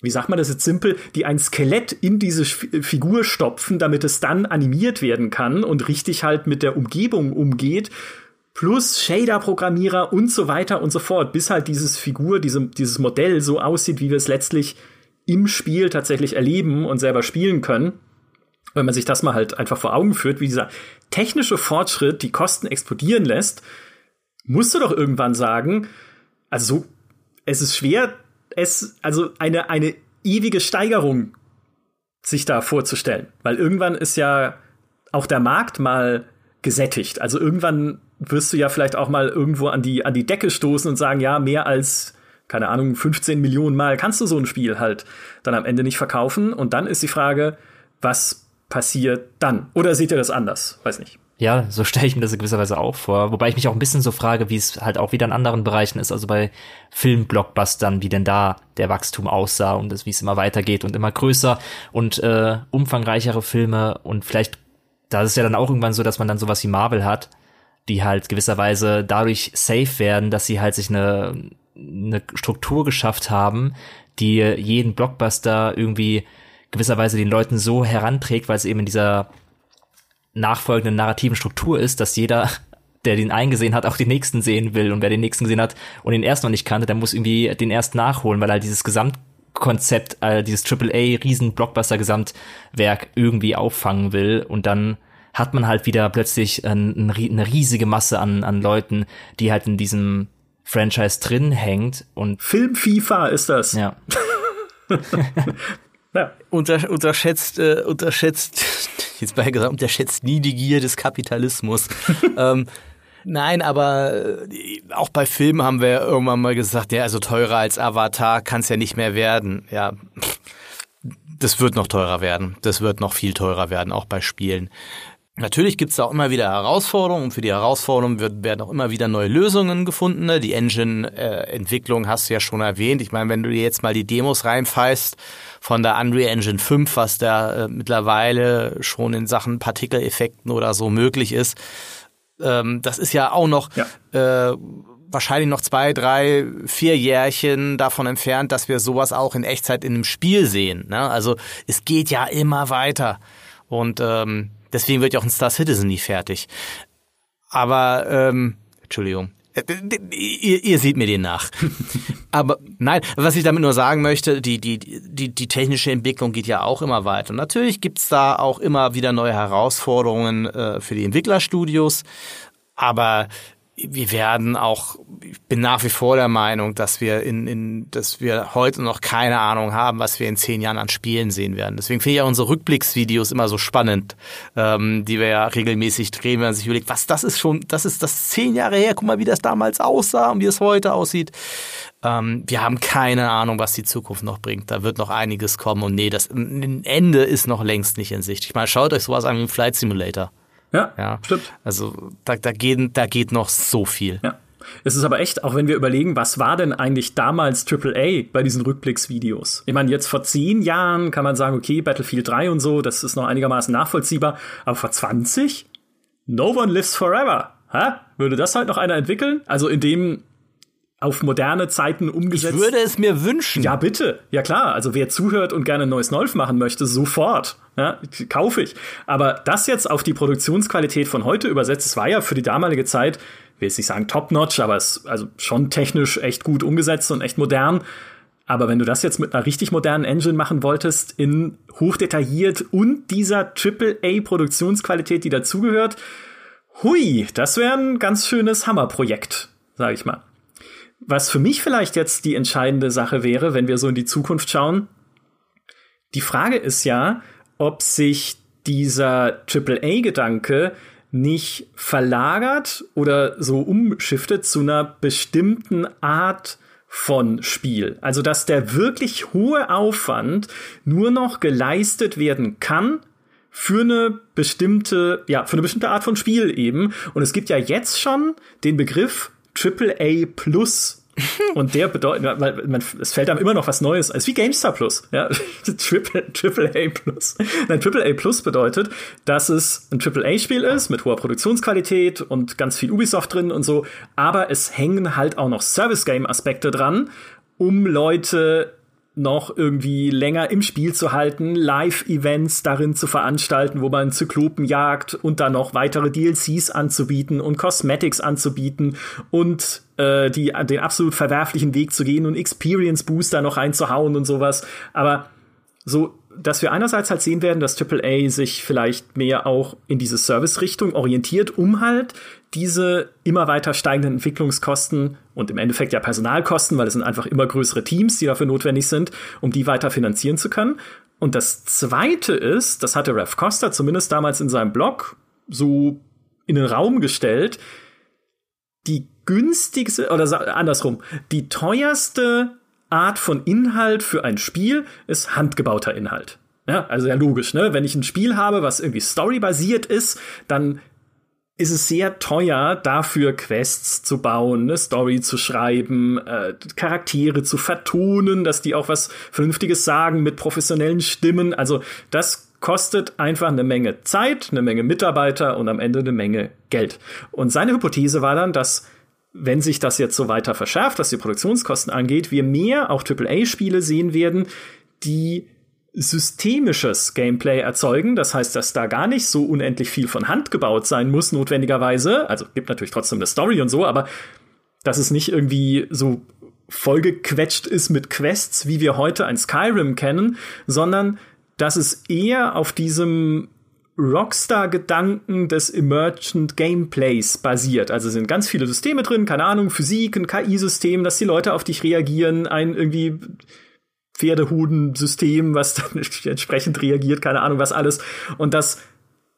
wie sagt man das jetzt simpel, die ein Skelett in diese Figur stopfen, damit es dann animiert werden kann und richtig halt mit der Umgebung umgeht plus Shader-Programmierer und so weiter und so fort, bis halt dieses Figur, diese, dieses Modell so aussieht, wie wir es letztlich im Spiel tatsächlich erleben und selber spielen können. Wenn man sich das mal halt einfach vor Augen führt, wie dieser technische Fortschritt die Kosten explodieren lässt, musst du doch irgendwann sagen, also es ist schwer, es, also eine, eine ewige Steigerung sich da vorzustellen. Weil irgendwann ist ja auch der Markt mal gesättigt. Also irgendwann wirst du ja vielleicht auch mal irgendwo an die, an die Decke stoßen und sagen, ja, mehr als keine Ahnung, 15 Millionen Mal kannst du so ein Spiel halt dann am Ende nicht verkaufen. Und dann ist die Frage, was passiert dann? Oder seht ihr das anders? Weiß nicht. Ja, so stelle ich mir das in gewisser Weise auch vor. Wobei ich mich auch ein bisschen so frage, wie es halt auch wieder in anderen Bereichen ist, also bei Filmblockbustern, wie denn da der Wachstum aussah und wie es immer weitergeht und immer größer und äh, umfangreichere Filme und vielleicht, da ist es ja dann auch irgendwann so, dass man dann sowas wie Marvel hat, die halt gewisserweise dadurch safe werden, dass sie halt sich eine eine Struktur geschafft haben, die jeden Blockbuster irgendwie gewisserweise den Leuten so heranträgt, weil es eben in dieser nachfolgenden narrativen Struktur ist, dass jeder, der den eingesehen hat, auch den nächsten sehen will. Und wer den nächsten gesehen hat und den ersten noch nicht kannte, der muss irgendwie den ersten nachholen, weil er dieses Gesamtkonzept, äh, dieses AAA riesen Blockbuster Gesamtwerk irgendwie auffangen will und dann hat man halt wieder plötzlich eine riesige Masse an, an Leuten, die halt in diesem Franchise drin hängt und Film FIFA ist das. Ja. ja. Unter, unterschätzt, äh, unterschätzt, jetzt bei gesagt, unterschätzt nie die Gier des Kapitalismus. ähm, Nein, aber äh, auch bei Filmen haben wir irgendwann mal gesagt, ja, also teurer als Avatar kann es ja nicht mehr werden. Ja, das wird noch teurer werden. Das wird noch viel teurer werden, auch bei Spielen. Natürlich gibt es auch immer wieder Herausforderungen und für die Herausforderungen wird, werden auch immer wieder neue Lösungen gefunden. Ne? Die Engine-Entwicklung hast du ja schon erwähnt. Ich meine, wenn du dir jetzt mal die Demos reinfeist von der Unreal Engine 5, was da äh, mittlerweile schon in Sachen Partikeleffekten oder so möglich ist, ähm, das ist ja auch noch ja. Äh, wahrscheinlich noch zwei, drei, vier Jährchen davon entfernt, dass wir sowas auch in Echtzeit in einem Spiel sehen. Ne? Also es geht ja immer weiter. Und ähm, deswegen wird ja auch ein Star Citizen nie fertig. Aber, ähm, Entschuldigung. Äh, ihr, ihr seht mir den nach. Aber nein, was ich damit nur sagen möchte, die, die, die, die technische Entwicklung geht ja auch immer weiter. Und natürlich gibt's da auch immer wieder neue Herausforderungen äh, für die Entwicklerstudios. Aber wir werden auch, ich bin nach wie vor der Meinung, dass wir in, in, dass wir heute noch keine Ahnung haben, was wir in zehn Jahren an Spielen sehen werden. Deswegen finde ich ja unsere Rückblicksvideos immer so spannend, ähm, die wir ja regelmäßig drehen, wenn man sich überlegt, was das ist schon, das ist das zehn Jahre her, guck mal, wie das damals aussah und wie es heute aussieht. Ähm, wir haben keine Ahnung, was die Zukunft noch bringt. Da wird noch einiges kommen und nee, das ein Ende ist noch längst nicht in Sicht. Ich meine, schaut euch sowas an wie ein Flight Simulator. Ja, ja. stimmt. Also da, da, geht, da geht noch so viel. Ja. Es ist aber echt, auch wenn wir überlegen, was war denn eigentlich damals AAA bei diesen Rückblicksvideos? Ich meine, jetzt vor zehn Jahren kann man sagen, okay, Battlefield 3 und so, das ist noch einigermaßen nachvollziehbar, aber vor 20? No one lives forever. Hä? Würde das halt noch einer entwickeln? Also in dem auf moderne Zeiten umgesetzt. Ich würde es mir wünschen. Ja, bitte. Ja klar. Also wer zuhört und gerne ein neues Nolf machen möchte, sofort. Ja, kaufe ich. Aber das jetzt auf die Produktionsqualität von heute übersetzt, es war ja für die damalige Zeit, will jetzt nicht sagen top-notch, aber es also schon technisch echt gut umgesetzt und echt modern. Aber wenn du das jetzt mit einer richtig modernen Engine machen wolltest, in hochdetailliert und dieser AAA-Produktionsqualität, die dazugehört, hui, das wäre ein ganz schönes Hammerprojekt, sag ich mal. Was für mich vielleicht jetzt die entscheidende Sache wäre, wenn wir so in die Zukunft schauen, die Frage ist ja, ob sich dieser AAA-Gedanke nicht verlagert oder so umschiftet zu einer bestimmten Art von Spiel. Also, dass der wirklich hohe Aufwand nur noch geleistet werden kann für eine bestimmte, ja, für eine bestimmte Art von Spiel eben. Und es gibt ja jetzt schon den Begriff AAA Plus und der bedeutet, weil man, es fällt einem immer noch was Neues, als wie GameStar Plus, ja, Triple, Triple A Plus. Nein, Triple A Plus bedeutet, dass es ein Triple A Spiel ist mit hoher Produktionsqualität und ganz viel Ubisoft drin und so, aber es hängen halt auch noch Service Game Aspekte dran, um Leute noch irgendwie länger im Spiel zu halten, Live-Events darin zu veranstalten, wo man Zyklopen jagt und dann noch weitere DLCs anzubieten und Cosmetics anzubieten und äh, die, den absolut verwerflichen Weg zu gehen und Experience Booster noch reinzuhauen und sowas. Aber so dass wir einerseits halt sehen werden, dass AAA sich vielleicht mehr auch in diese Service-Richtung orientiert, um halt diese immer weiter steigenden Entwicklungskosten und im Endeffekt ja Personalkosten, weil es sind einfach immer größere Teams, die dafür notwendig sind, um die weiter finanzieren zu können. Und das zweite ist, das hatte Ralph Costa zumindest damals in seinem Blog so in den Raum gestellt, die günstigste, oder andersrum, die teuerste Art von Inhalt für ein Spiel ist handgebauter Inhalt. Ja, also ja logisch, ne? Wenn ich ein Spiel habe, was irgendwie storybasiert ist, dann ist es sehr teuer, dafür Quests zu bauen, eine Story zu schreiben, äh, Charaktere zu vertonen, dass die auch was Vernünftiges sagen mit professionellen Stimmen. Also das kostet einfach eine Menge Zeit, eine Menge Mitarbeiter und am Ende eine Menge Geld. Und seine Hypothese war dann, dass wenn sich das jetzt so weiter verschärft, was die Produktionskosten angeht, wir mehr auch AAA-Spiele sehen werden, die systemisches Gameplay erzeugen. Das heißt, dass da gar nicht so unendlich viel von Hand gebaut sein muss, notwendigerweise. Also gibt natürlich trotzdem eine Story und so, aber dass es nicht irgendwie so vollgequetscht ist mit Quests, wie wir heute ein Skyrim kennen, sondern dass es eher auf diesem Rockstar-Gedanken des Emergent Gameplays basiert. Also sind ganz viele Systeme drin, keine Ahnung, Physik, ein KI-System, dass die Leute auf dich reagieren, ein irgendwie Pferdehuden-System, was dann entsprechend reagiert, keine Ahnung, was alles. Und dass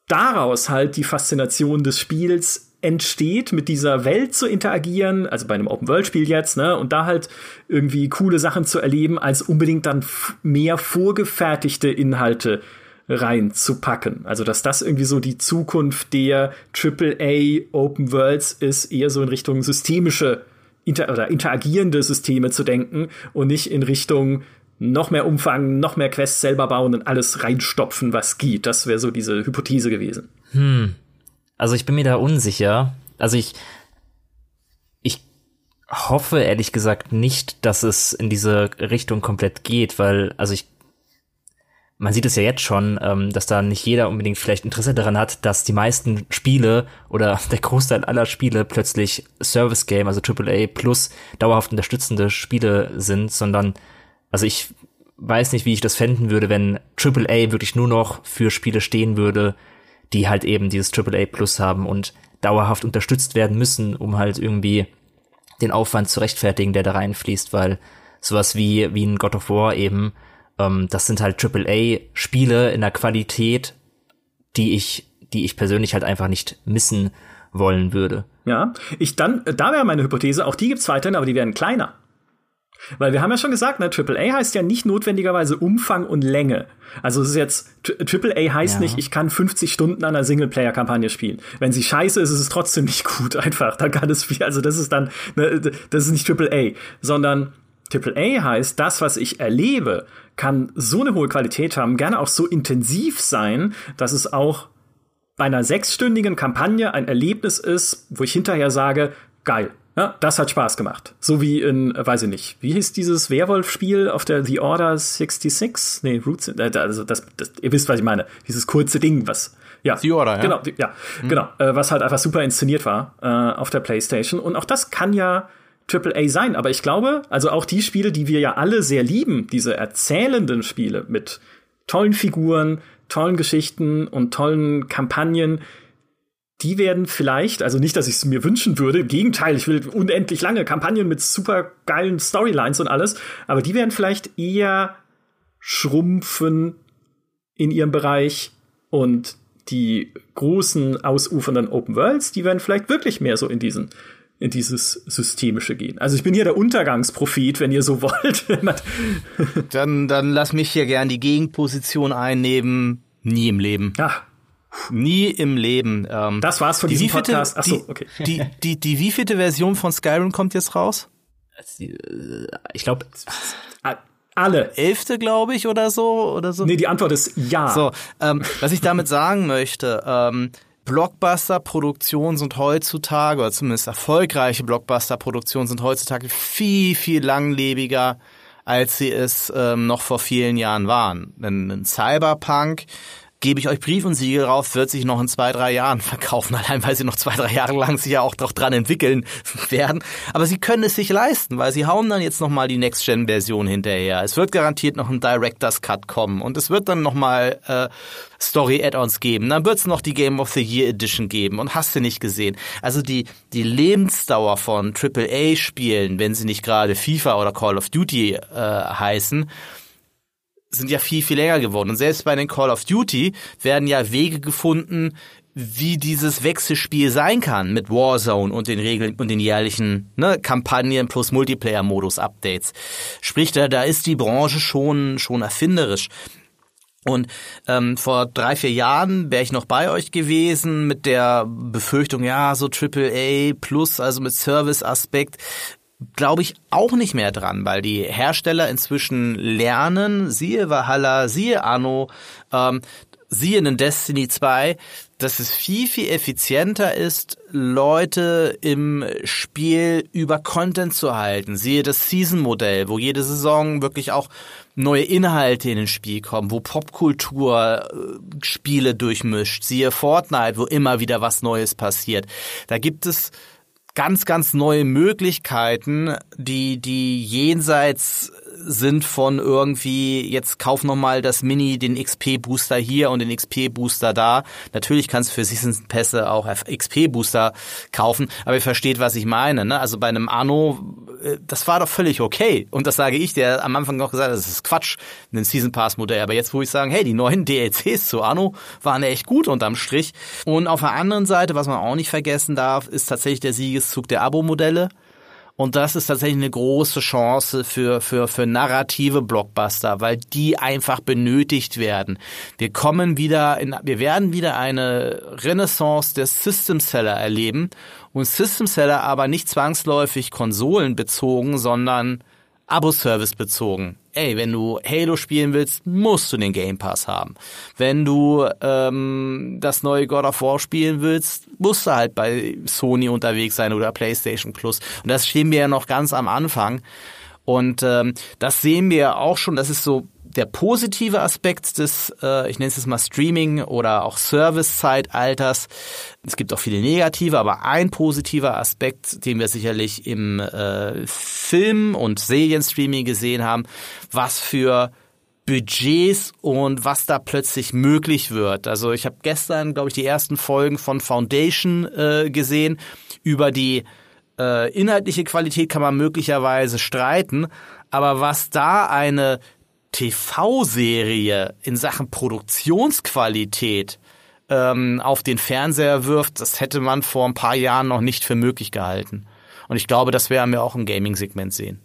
daraus halt die Faszination des Spiels entsteht, mit dieser Welt zu interagieren, also bei einem Open-World-Spiel jetzt, ne, und da halt irgendwie coole Sachen zu erleben, als unbedingt dann mehr vorgefertigte Inhalte reinzupacken. Also, dass das irgendwie so die Zukunft der AAA Open Worlds ist, eher so in Richtung systemische inter oder interagierende Systeme zu denken und nicht in Richtung noch mehr Umfang, noch mehr Quests selber bauen und alles reinstopfen, was geht. Das wäre so diese Hypothese gewesen. Hm. Also ich bin mir da unsicher. Also ich, ich hoffe ehrlich gesagt nicht, dass es in diese Richtung komplett geht, weil, also ich, man sieht es ja jetzt schon, ähm, dass da nicht jeder unbedingt vielleicht Interesse daran hat, dass die meisten Spiele oder der Großteil aller Spiele plötzlich Service Game, also AAA plus dauerhaft unterstützende Spiele sind, sondern, also ich weiß nicht, wie ich das fänden würde, wenn AAA wirklich nur noch für Spiele stehen würde, die halt eben dieses AAA Plus haben und dauerhaft unterstützt werden müssen, um halt irgendwie den Aufwand zu rechtfertigen, der da reinfließt, weil sowas wie, wie ein God of War eben, ähm, das sind halt AAA-Spiele in der Qualität, die ich, die ich persönlich halt einfach nicht missen wollen würde. Ja, ich dann, da wäre meine Hypothese, auch die gibt's weiterhin, aber die werden kleiner. Weil wir haben ja schon gesagt, ne, AAA heißt ja nicht notwendigerweise Umfang und Länge. Also es ist jetzt, AAA heißt ja. nicht, ich kann 50 Stunden an einer Singleplayer-Kampagne spielen. Wenn sie scheiße ist, ist es trotzdem nicht gut, einfach. Dann kann es viel, also das ist dann, ne, das ist nicht AAA, sondern AAA heißt, das, was ich erlebe, kann so eine hohe Qualität haben, gerne auch so intensiv sein, dass es auch bei einer sechsstündigen Kampagne ein Erlebnis ist, wo ich hinterher sage, geil, ja, das hat Spaß gemacht. So wie in, weiß ich nicht, wie hieß dieses Werwolf-Spiel auf der The Order 66? Nee, Roots, äh, also das, das, ihr wisst, was ich meine. Dieses kurze Ding, was, ja. The Order, ja. Genau, ja, mhm. genau, äh, was halt einfach super inszeniert war äh, auf der Playstation. Und auch das kann ja AAA sein, aber ich glaube, also auch die Spiele, die wir ja alle sehr lieben, diese erzählenden Spiele mit tollen Figuren, tollen Geschichten und tollen Kampagnen, die werden vielleicht, also nicht, dass ich es mir wünschen würde, im Gegenteil, ich will unendlich lange Kampagnen mit super geilen Storylines und alles, aber die werden vielleicht eher schrumpfen in ihrem Bereich und die großen ausufernden Open Worlds, die werden vielleicht wirklich mehr so in diesen in dieses Systemische gehen. Also ich bin hier der Untergangsprophet, wenn ihr so wollt. dann, dann lass mich hier gern die Gegenposition einnehmen. Nie im Leben. Ach, Nie im Leben. Ähm, das war's von die diesem Podcast. Achso, okay. Die, die, die, die wievielte Version von Skyrim kommt jetzt raus? Äh, ich glaube alle. Elfte, glaube ich, oder so, oder so. Nee, die Antwort ist ja. So, ähm, was ich damit sagen möchte, ähm, Blockbuster-Produktionen sind heutzutage, oder zumindest erfolgreiche Blockbuster-Produktionen sind heutzutage viel, viel langlebiger, als sie es ähm, noch vor vielen Jahren waren. Denn ein Cyberpunk gebe ich euch Brief und Siegel rauf, wird sich noch in zwei, drei Jahren verkaufen, allein weil sie noch zwei, drei Jahre lang sich ja auch noch dran entwickeln werden. Aber sie können es sich leisten, weil sie hauen dann jetzt nochmal die Next-Gen-Version hinterher. Es wird garantiert noch ein Director's Cut kommen und es wird dann nochmal äh, Story-Add-ons geben. Dann wird es noch die Game of the Year Edition geben und hast du nicht gesehen. Also die, die Lebensdauer von AAA-Spielen, wenn sie nicht gerade FIFA oder Call of Duty äh, heißen, sind ja viel, viel länger geworden. Und selbst bei den Call of Duty werden ja Wege gefunden, wie dieses Wechselspiel sein kann mit Warzone und den Regeln und den jährlichen ne, Kampagnen plus Multiplayer-Modus-Updates. Sprich, da, da ist die Branche schon, schon erfinderisch. Und ähm, vor drei, vier Jahren wäre ich noch bei euch gewesen mit der Befürchtung, ja, so AAA plus, also mit Service-Aspekt, glaube ich auch nicht mehr dran, weil die Hersteller inzwischen lernen, siehe Valhalla, siehe Anno, ähm, siehe in Destiny 2, dass es viel, viel effizienter ist, Leute im Spiel über Content zu halten. Siehe das Season-Modell, wo jede Saison wirklich auch neue Inhalte in den Spiel kommen, wo Popkultur äh, Spiele durchmischt. Siehe Fortnite, wo immer wieder was Neues passiert. Da gibt es ganz, ganz neue Möglichkeiten, die, die jenseits sind von irgendwie, jetzt kauf nochmal das Mini, den XP-Booster hier und den XP-Booster da. Natürlich kannst du für Season-Pässe auch XP-Booster kaufen, aber ihr versteht, was ich meine. Ne? Also bei einem Anno, äh, das war doch völlig okay. Und das sage ich, der am Anfang noch gesagt hat, das ist Quatsch, ein Season-Pass-Modell. Aber jetzt, wo ich sagen, hey, die neuen DLCs zu Anno waren echt gut unterm Strich. Und auf der anderen Seite, was man auch nicht vergessen darf, ist tatsächlich der Siegeszug der Abo-Modelle. Und das ist tatsächlich eine große Chance für, für, für narrative Blockbuster, weil die einfach benötigt werden. Wir kommen wieder in, wir werden wieder eine Renaissance der System Seller erleben und System Seller aber nicht zwangsläufig konsolenbezogen, sondern Abo-Service bezogen. Ey, wenn du Halo spielen willst, musst du den Game Pass haben. Wenn du ähm, das neue God of War spielen willst, musst du halt bei Sony unterwegs sein oder PlayStation Plus. Und das stehen wir ja noch ganz am Anfang. Und ähm, das sehen wir auch schon, das ist so der positive Aspekt des, äh, ich nenne es jetzt mal Streaming oder auch Service-Zeitalters. Es gibt auch viele negative, aber ein positiver Aspekt, den wir sicherlich im äh, Film- und Serienstreaming gesehen haben, was für Budgets und was da plötzlich möglich wird. Also ich habe gestern, glaube ich, die ersten Folgen von Foundation äh, gesehen. Über die äh, inhaltliche Qualität kann man möglicherweise streiten, aber was da eine TV-Serie in Sachen Produktionsqualität ähm, auf den Fernseher wirft, das hätte man vor ein paar Jahren noch nicht für möglich gehalten. Und ich glaube, das werden wir auch im Gaming-Segment sehen.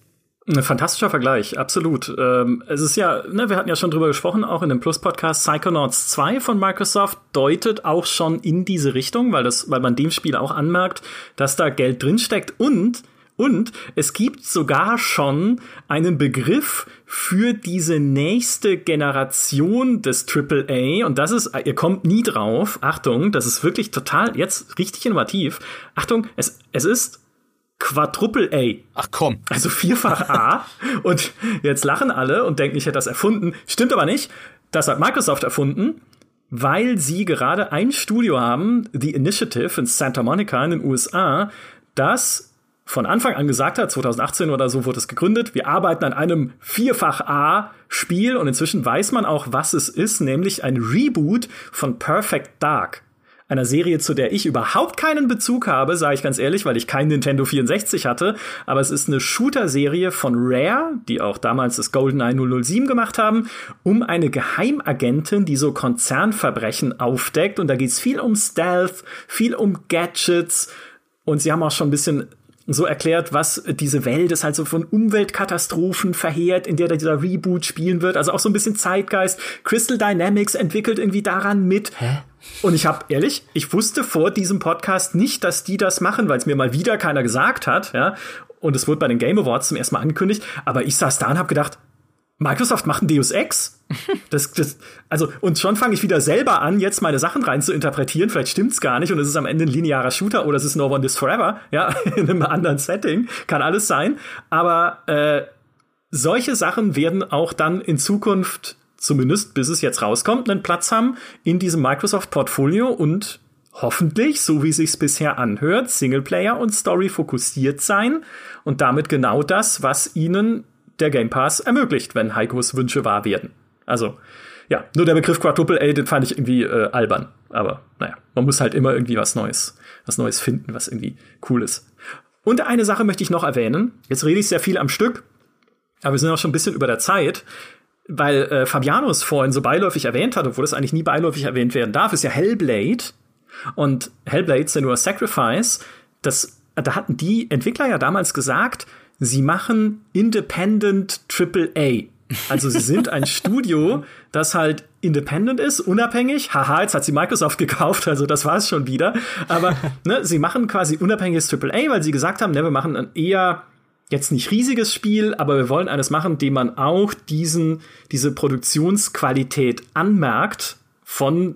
Ein fantastischer Vergleich, absolut. Ähm, es ist ja, ne, wir hatten ja schon drüber gesprochen, auch in dem Plus-Podcast, Psychonauts 2 von Microsoft deutet auch schon in diese Richtung, weil das, weil man dem Spiel auch anmerkt, dass da Geld drinsteckt und und es gibt sogar schon einen Begriff für diese nächste Generation des AAA. Und das ist, ihr kommt nie drauf. Achtung, das ist wirklich total jetzt richtig innovativ. Achtung, es, es ist Quadruple A. Ach komm. Also vierfach A. und jetzt lachen alle und denken, ich hätte das erfunden. Stimmt aber nicht. Das hat Microsoft erfunden, weil sie gerade ein Studio haben, The Initiative in Santa Monica in den USA, das von Anfang an gesagt hat, 2018 oder so wurde es gegründet, wir arbeiten an einem Vierfach A-Spiel und inzwischen weiß man auch, was es ist, nämlich ein Reboot von Perfect Dark. Einer Serie, zu der ich überhaupt keinen Bezug habe, sage ich ganz ehrlich, weil ich kein Nintendo 64 hatte. Aber es ist eine Shooter-Serie von Rare, die auch damals das GoldenEye 007 gemacht haben, um eine Geheimagentin, die so Konzernverbrechen aufdeckt. Und da geht's viel um Stealth, viel um Gadgets. Und sie haben auch schon ein bisschen so erklärt, was diese Welt ist halt so von Umweltkatastrophen verheert, in der dieser Reboot spielen wird. Also auch so ein bisschen Zeitgeist. Crystal Dynamics entwickelt irgendwie daran mit. Hä? Und ich habe ehrlich, ich wusste vor diesem Podcast nicht, dass die das machen, weil es mir mal wieder keiner gesagt hat, ja. Und es wurde bei den Game Awards zum ersten Mal angekündigt. Aber ich saß da und habe gedacht, Microsoft macht ein Deus Ex. Das, das, also, und schon fange ich wieder selber an, jetzt meine Sachen rein zu interpretieren. Vielleicht stimmt's gar nicht und es ist am Ende ein linearer Shooter oder es ist No One Is Forever, ja, in einem anderen Setting. Kann alles sein. Aber äh, solche Sachen werden auch dann in Zukunft, zumindest bis es jetzt rauskommt, einen Platz haben in diesem Microsoft-Portfolio und hoffentlich, so wie sich's bisher anhört, Singleplayer und Story fokussiert sein und damit genau das, was ihnen der Game Pass ermöglicht, wenn Heikos Wünsche wahr werden. Also, ja, nur der Begriff Quadruple A, den fand ich irgendwie äh, albern. Aber naja, man muss halt immer irgendwie was Neues, was Neues finden, was irgendwie cool ist. Und eine Sache möchte ich noch erwähnen. Jetzt rede ich sehr viel am Stück, aber wir sind auch schon ein bisschen über der Zeit. Weil äh, Fabianus vorhin so beiläufig erwähnt hat, obwohl das eigentlich nie beiläufig erwähnt werden darf, ist ja Hellblade. Und Hellblade Senua Sacrifice, das, da hatten die Entwickler ja damals gesagt, sie machen Independent AAA. Also sie sind ein Studio, das halt independent ist, unabhängig. Haha, jetzt hat sie Microsoft gekauft, also das war es schon wieder. Aber ne, sie machen quasi unabhängiges AAA, weil sie gesagt haben, ne, wir machen ein eher jetzt nicht riesiges Spiel, aber wir wollen eines machen, dem man auch diesen, diese Produktionsqualität anmerkt von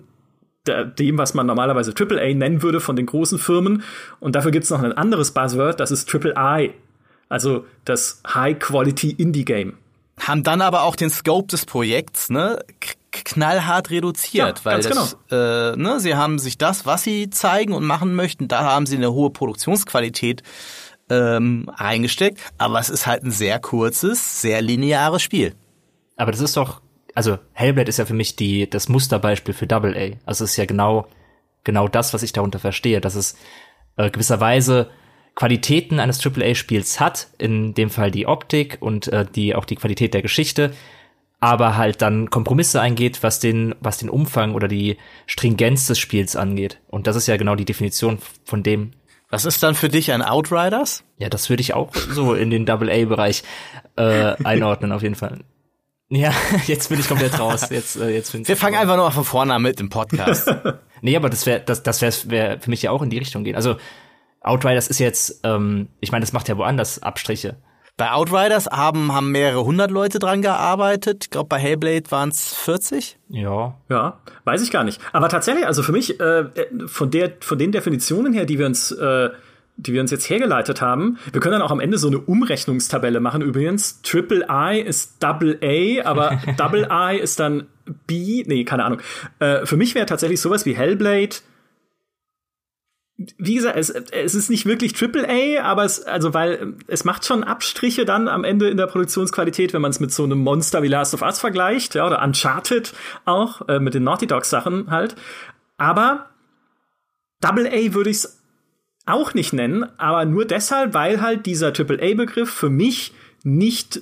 dem, was man normalerweise AAA nennen würde von den großen Firmen. Und dafür gibt's noch ein anderes Buzzword, das ist AAA. Also das High-Quality Indie-Game haben dann aber auch den Scope des Projekts ne, knallhart reduziert, ja, weil das, genau. äh, ne, sie haben sich das, was sie zeigen und machen möchten, da haben sie eine hohe Produktionsqualität ähm, reingesteckt, aber es ist halt ein sehr kurzes, sehr lineares Spiel. Aber das ist doch, also Hellblade ist ja für mich die, das Musterbeispiel für Double A. Also es ist ja genau, genau das, was ich darunter verstehe, dass es äh, gewisserweise Qualitäten eines AAA-Spiels hat, in dem Fall die Optik und äh, die auch die Qualität der Geschichte, aber halt dann Kompromisse eingeht, was den, was den Umfang oder die Stringenz des Spiels angeht. Und das ist ja genau die Definition von dem. Was ist dann für dich ein Outriders? Ja, das würde ich auch so in den Double-A-Bereich äh, einordnen, auf jeden Fall. Ja, jetzt bin ich komplett raus. Jetzt, äh, jetzt Wir fangen einfach nur von vorne an mit dem Podcast. nee, aber das wäre das, das wäre wär für mich ja auch in die Richtung gehen. Also Outriders ist jetzt, ähm, ich meine, das macht ja woanders Abstriche. Bei Outriders haben, haben mehrere hundert Leute dran gearbeitet. Ich glaube, bei Hellblade waren es 40. Ja. Ja, weiß ich gar nicht. Aber tatsächlich, also für mich, äh, von, der, von den Definitionen her, die wir uns äh, die wir uns jetzt hergeleitet haben. Wir können dann auch am Ende so eine Umrechnungstabelle machen. Übrigens, Triple I ist Double A, aber Double I ist dann B. Nee, keine Ahnung. Äh, für mich wäre tatsächlich sowas wie Hellblade wie gesagt, es, es ist nicht wirklich Triple A, aber es, also weil es macht schon Abstriche dann am Ende in der Produktionsqualität, wenn man es mit so einem Monster wie Last of Us vergleicht, ja, oder Uncharted auch, äh, mit den Naughty Dog Sachen halt. Aber Double A würde ich es auch nicht nennen, aber nur deshalb, weil halt dieser Triple A Begriff für mich nicht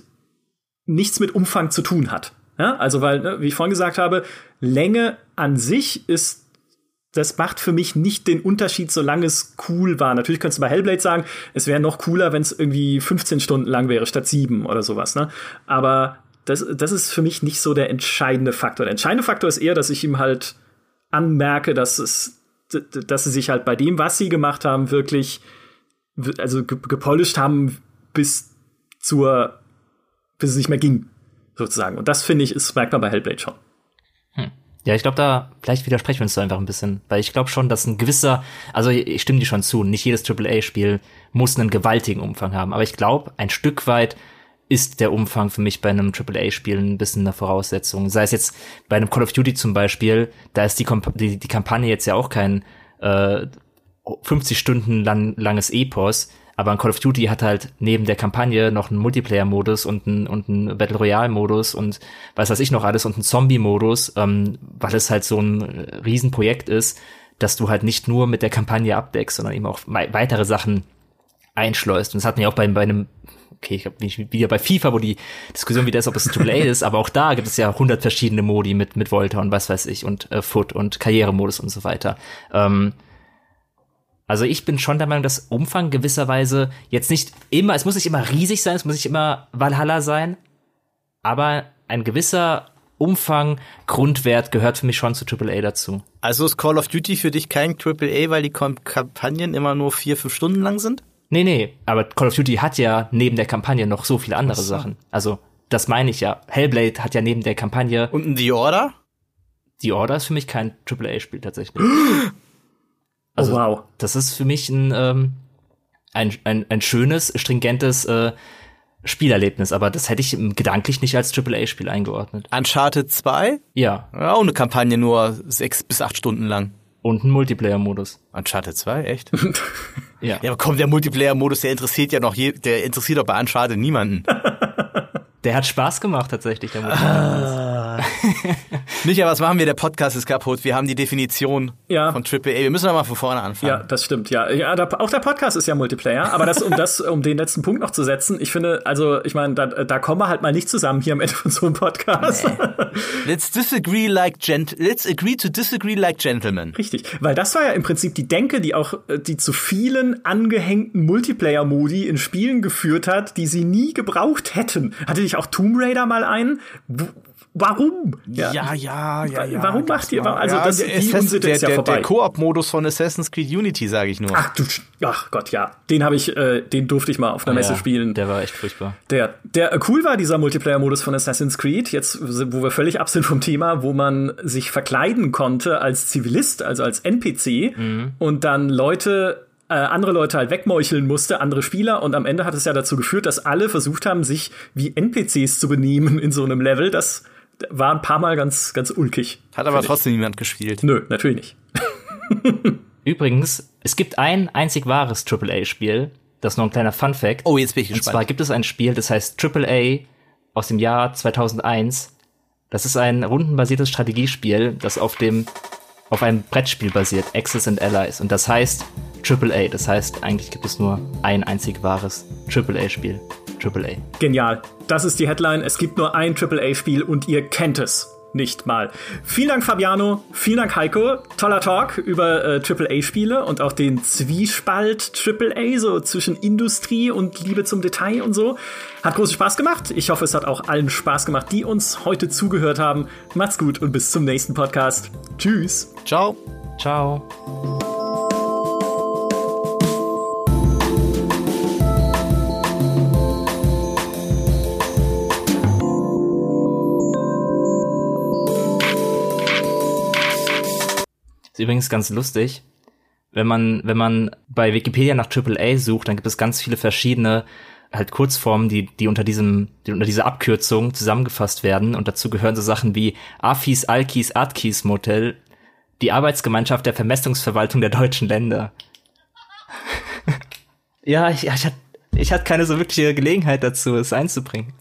nichts mit Umfang zu tun hat. Ja, also weil, ne, wie ich vorhin gesagt habe, Länge an sich ist das macht für mich nicht den Unterschied, solange es cool war. Natürlich könntest du bei Hellblade sagen, es wäre noch cooler, wenn es irgendwie 15 Stunden lang wäre statt sieben oder sowas. Ne? Aber das, das ist für mich nicht so der entscheidende Faktor. Der entscheidende Faktor ist eher, dass ich ihm halt anmerke, dass es, dass sie sich halt bei dem, was sie gemacht haben, wirklich, also gepolished haben bis zur, bis es nicht mehr ging, sozusagen. Und das finde ich, ist merkt man bei Hellblade schon. Ja, ich glaube, da vielleicht widersprechen wir uns da einfach ein bisschen, weil ich glaube schon, dass ein gewisser, also ich stimme dir schon zu, nicht jedes AAA-Spiel muss einen gewaltigen Umfang haben, aber ich glaube, ein Stück weit ist der Umfang für mich bei einem AAA-Spiel ein bisschen eine Voraussetzung. Sei es jetzt bei einem Call of Duty zum Beispiel, da ist die, Komp die, die Kampagne jetzt ja auch kein äh, 50 Stunden lang, langes Epos, aber ein Call of Duty hat halt neben der Kampagne noch einen Multiplayer-Modus und einen, und einen Battle Royale-Modus und was weiß ich noch alles und einen Zombie-Modus, ähm, weil es halt so ein Riesenprojekt ist, dass du halt nicht nur mit der Kampagne abdeckst, sondern eben auch weitere Sachen einschleust. Und das hatten wir auch bei, bei einem okay, ich glaube wieder bei FIFA, wo die Diskussion wieder ist, ob es AAA ist, aber auch da gibt es ja hundert verschiedene Modi mit mit Volta und was weiß ich und äh, Foot und Karrieremodus und so weiter. Ähm, also ich bin schon der Meinung, dass Umfang gewisserweise jetzt nicht immer, es muss nicht immer riesig sein, es muss nicht immer Valhalla sein, aber ein gewisser Umfang, Grundwert gehört für mich schon zu AAA dazu. Also ist Call of Duty für dich kein AAA, weil die Kampagnen immer nur vier, fünf Stunden lang sind? Nee, nee, aber Call of Duty hat ja neben der Kampagne noch so viele andere so. Sachen. Also, das meine ich ja. Hellblade hat ja neben der Kampagne. Und The Order? The Order ist für mich kein AAA-Spiel tatsächlich. Also, oh, wow. Das ist für mich ein, ähm, ein, ein, ein schönes, stringentes äh, Spielerlebnis, aber das hätte ich gedanklich nicht als AAA-Spiel eingeordnet. Uncharted 2? Ja. ja. Auch eine Kampagne nur sechs bis acht Stunden lang. Und ein Multiplayer-Modus. Uncharted 2, echt? ja. Ja, aber komm, der Multiplayer-Modus, der interessiert ja noch, je, der interessiert doch bei Uncharted niemanden. Der hat Spaß gemacht tatsächlich, der ah. Micha, was machen wir? Der Podcast ist kaputt. Wir haben die Definition ja. von AAA. Wir müssen doch mal von vorne anfangen. Ja, das stimmt. Ja, ja da, auch der Podcast ist ja Multiplayer. Aber das, um das, um den letzten Punkt noch zu setzen, ich finde, also ich meine, da, da kommen wir halt mal nicht zusammen hier am Ende von so einem Podcast. Nee. Let's disagree like gent Let's agree to disagree like gentlemen. Richtig, weil das war ja im Prinzip die Denke, die auch die zu vielen angehängten Multiplayer-Modi in Spielen geführt hat, die sie nie gebraucht hätten. Hatte ich auch Tomb Raider mal ein? Warum? Ja, ja, ja. ja, ja Warum macht ihr? Also ja, das, die Unsitte der, ist ja der, vorbei. Der Koop-Modus von Assassin's Creed Unity, sage ich nur. Ach du, ach Gott, ja. Den habe ich, äh, den durfte ich mal auf einer Messe ja, spielen. Der war echt furchtbar. Der, der äh, cool war dieser Multiplayer-Modus von Assassin's Creed. Jetzt, wo wir völlig ab sind vom Thema, wo man sich verkleiden konnte als Zivilist, also als NPC mhm. und dann Leute äh, andere Leute halt wegmeucheln musste, andere Spieler. Und am Ende hat es ja dazu geführt, dass alle versucht haben, sich wie NPCs zu benehmen in so einem Level. Das war ein paar Mal ganz, ganz ulkig. Hat aber trotzdem niemand gespielt. Nö, natürlich nicht. Übrigens, es gibt ein einzig wahres AAA-Spiel, Das ist noch ein kleiner Fun Fact. Oh, jetzt bin ich Und gespannt. zwar gibt es ein Spiel, das heißt AAA aus dem Jahr 2001. Das ist ein rundenbasiertes Strategiespiel, das auf dem auf einem Brettspiel basiert, Axis and Allies. Und das heißt AAA. Das heißt, eigentlich gibt es nur ein einzig wahres AAA-Spiel. AAA. Genial. Das ist die Headline. Es gibt nur ein AAA-Spiel und ihr kennt es nicht mal. Vielen Dank, Fabiano. Vielen Dank, Heiko. Toller Talk über äh, AAA-Spiele und auch den Zwiespalt AAA, so zwischen Industrie und Liebe zum Detail und so. Hat großen Spaß gemacht. Ich hoffe, es hat auch allen Spaß gemacht, die uns heute zugehört haben. Macht's gut und bis zum nächsten Podcast. Tschüss. Ciao. Ciao. Ist übrigens ganz lustig. Wenn man, wenn man bei Wikipedia nach AAA sucht, dann gibt es ganz viele verschiedene halt Kurzformen, die, die unter diesem, die unter dieser Abkürzung zusammengefasst werden. Und dazu gehören so Sachen wie AFIS, Alkis, Adkis Motel, die Arbeitsgemeinschaft der Vermessungsverwaltung der deutschen Länder. ja, ich, ich hatte ich hatte keine so wirkliche Gelegenheit dazu, es einzubringen.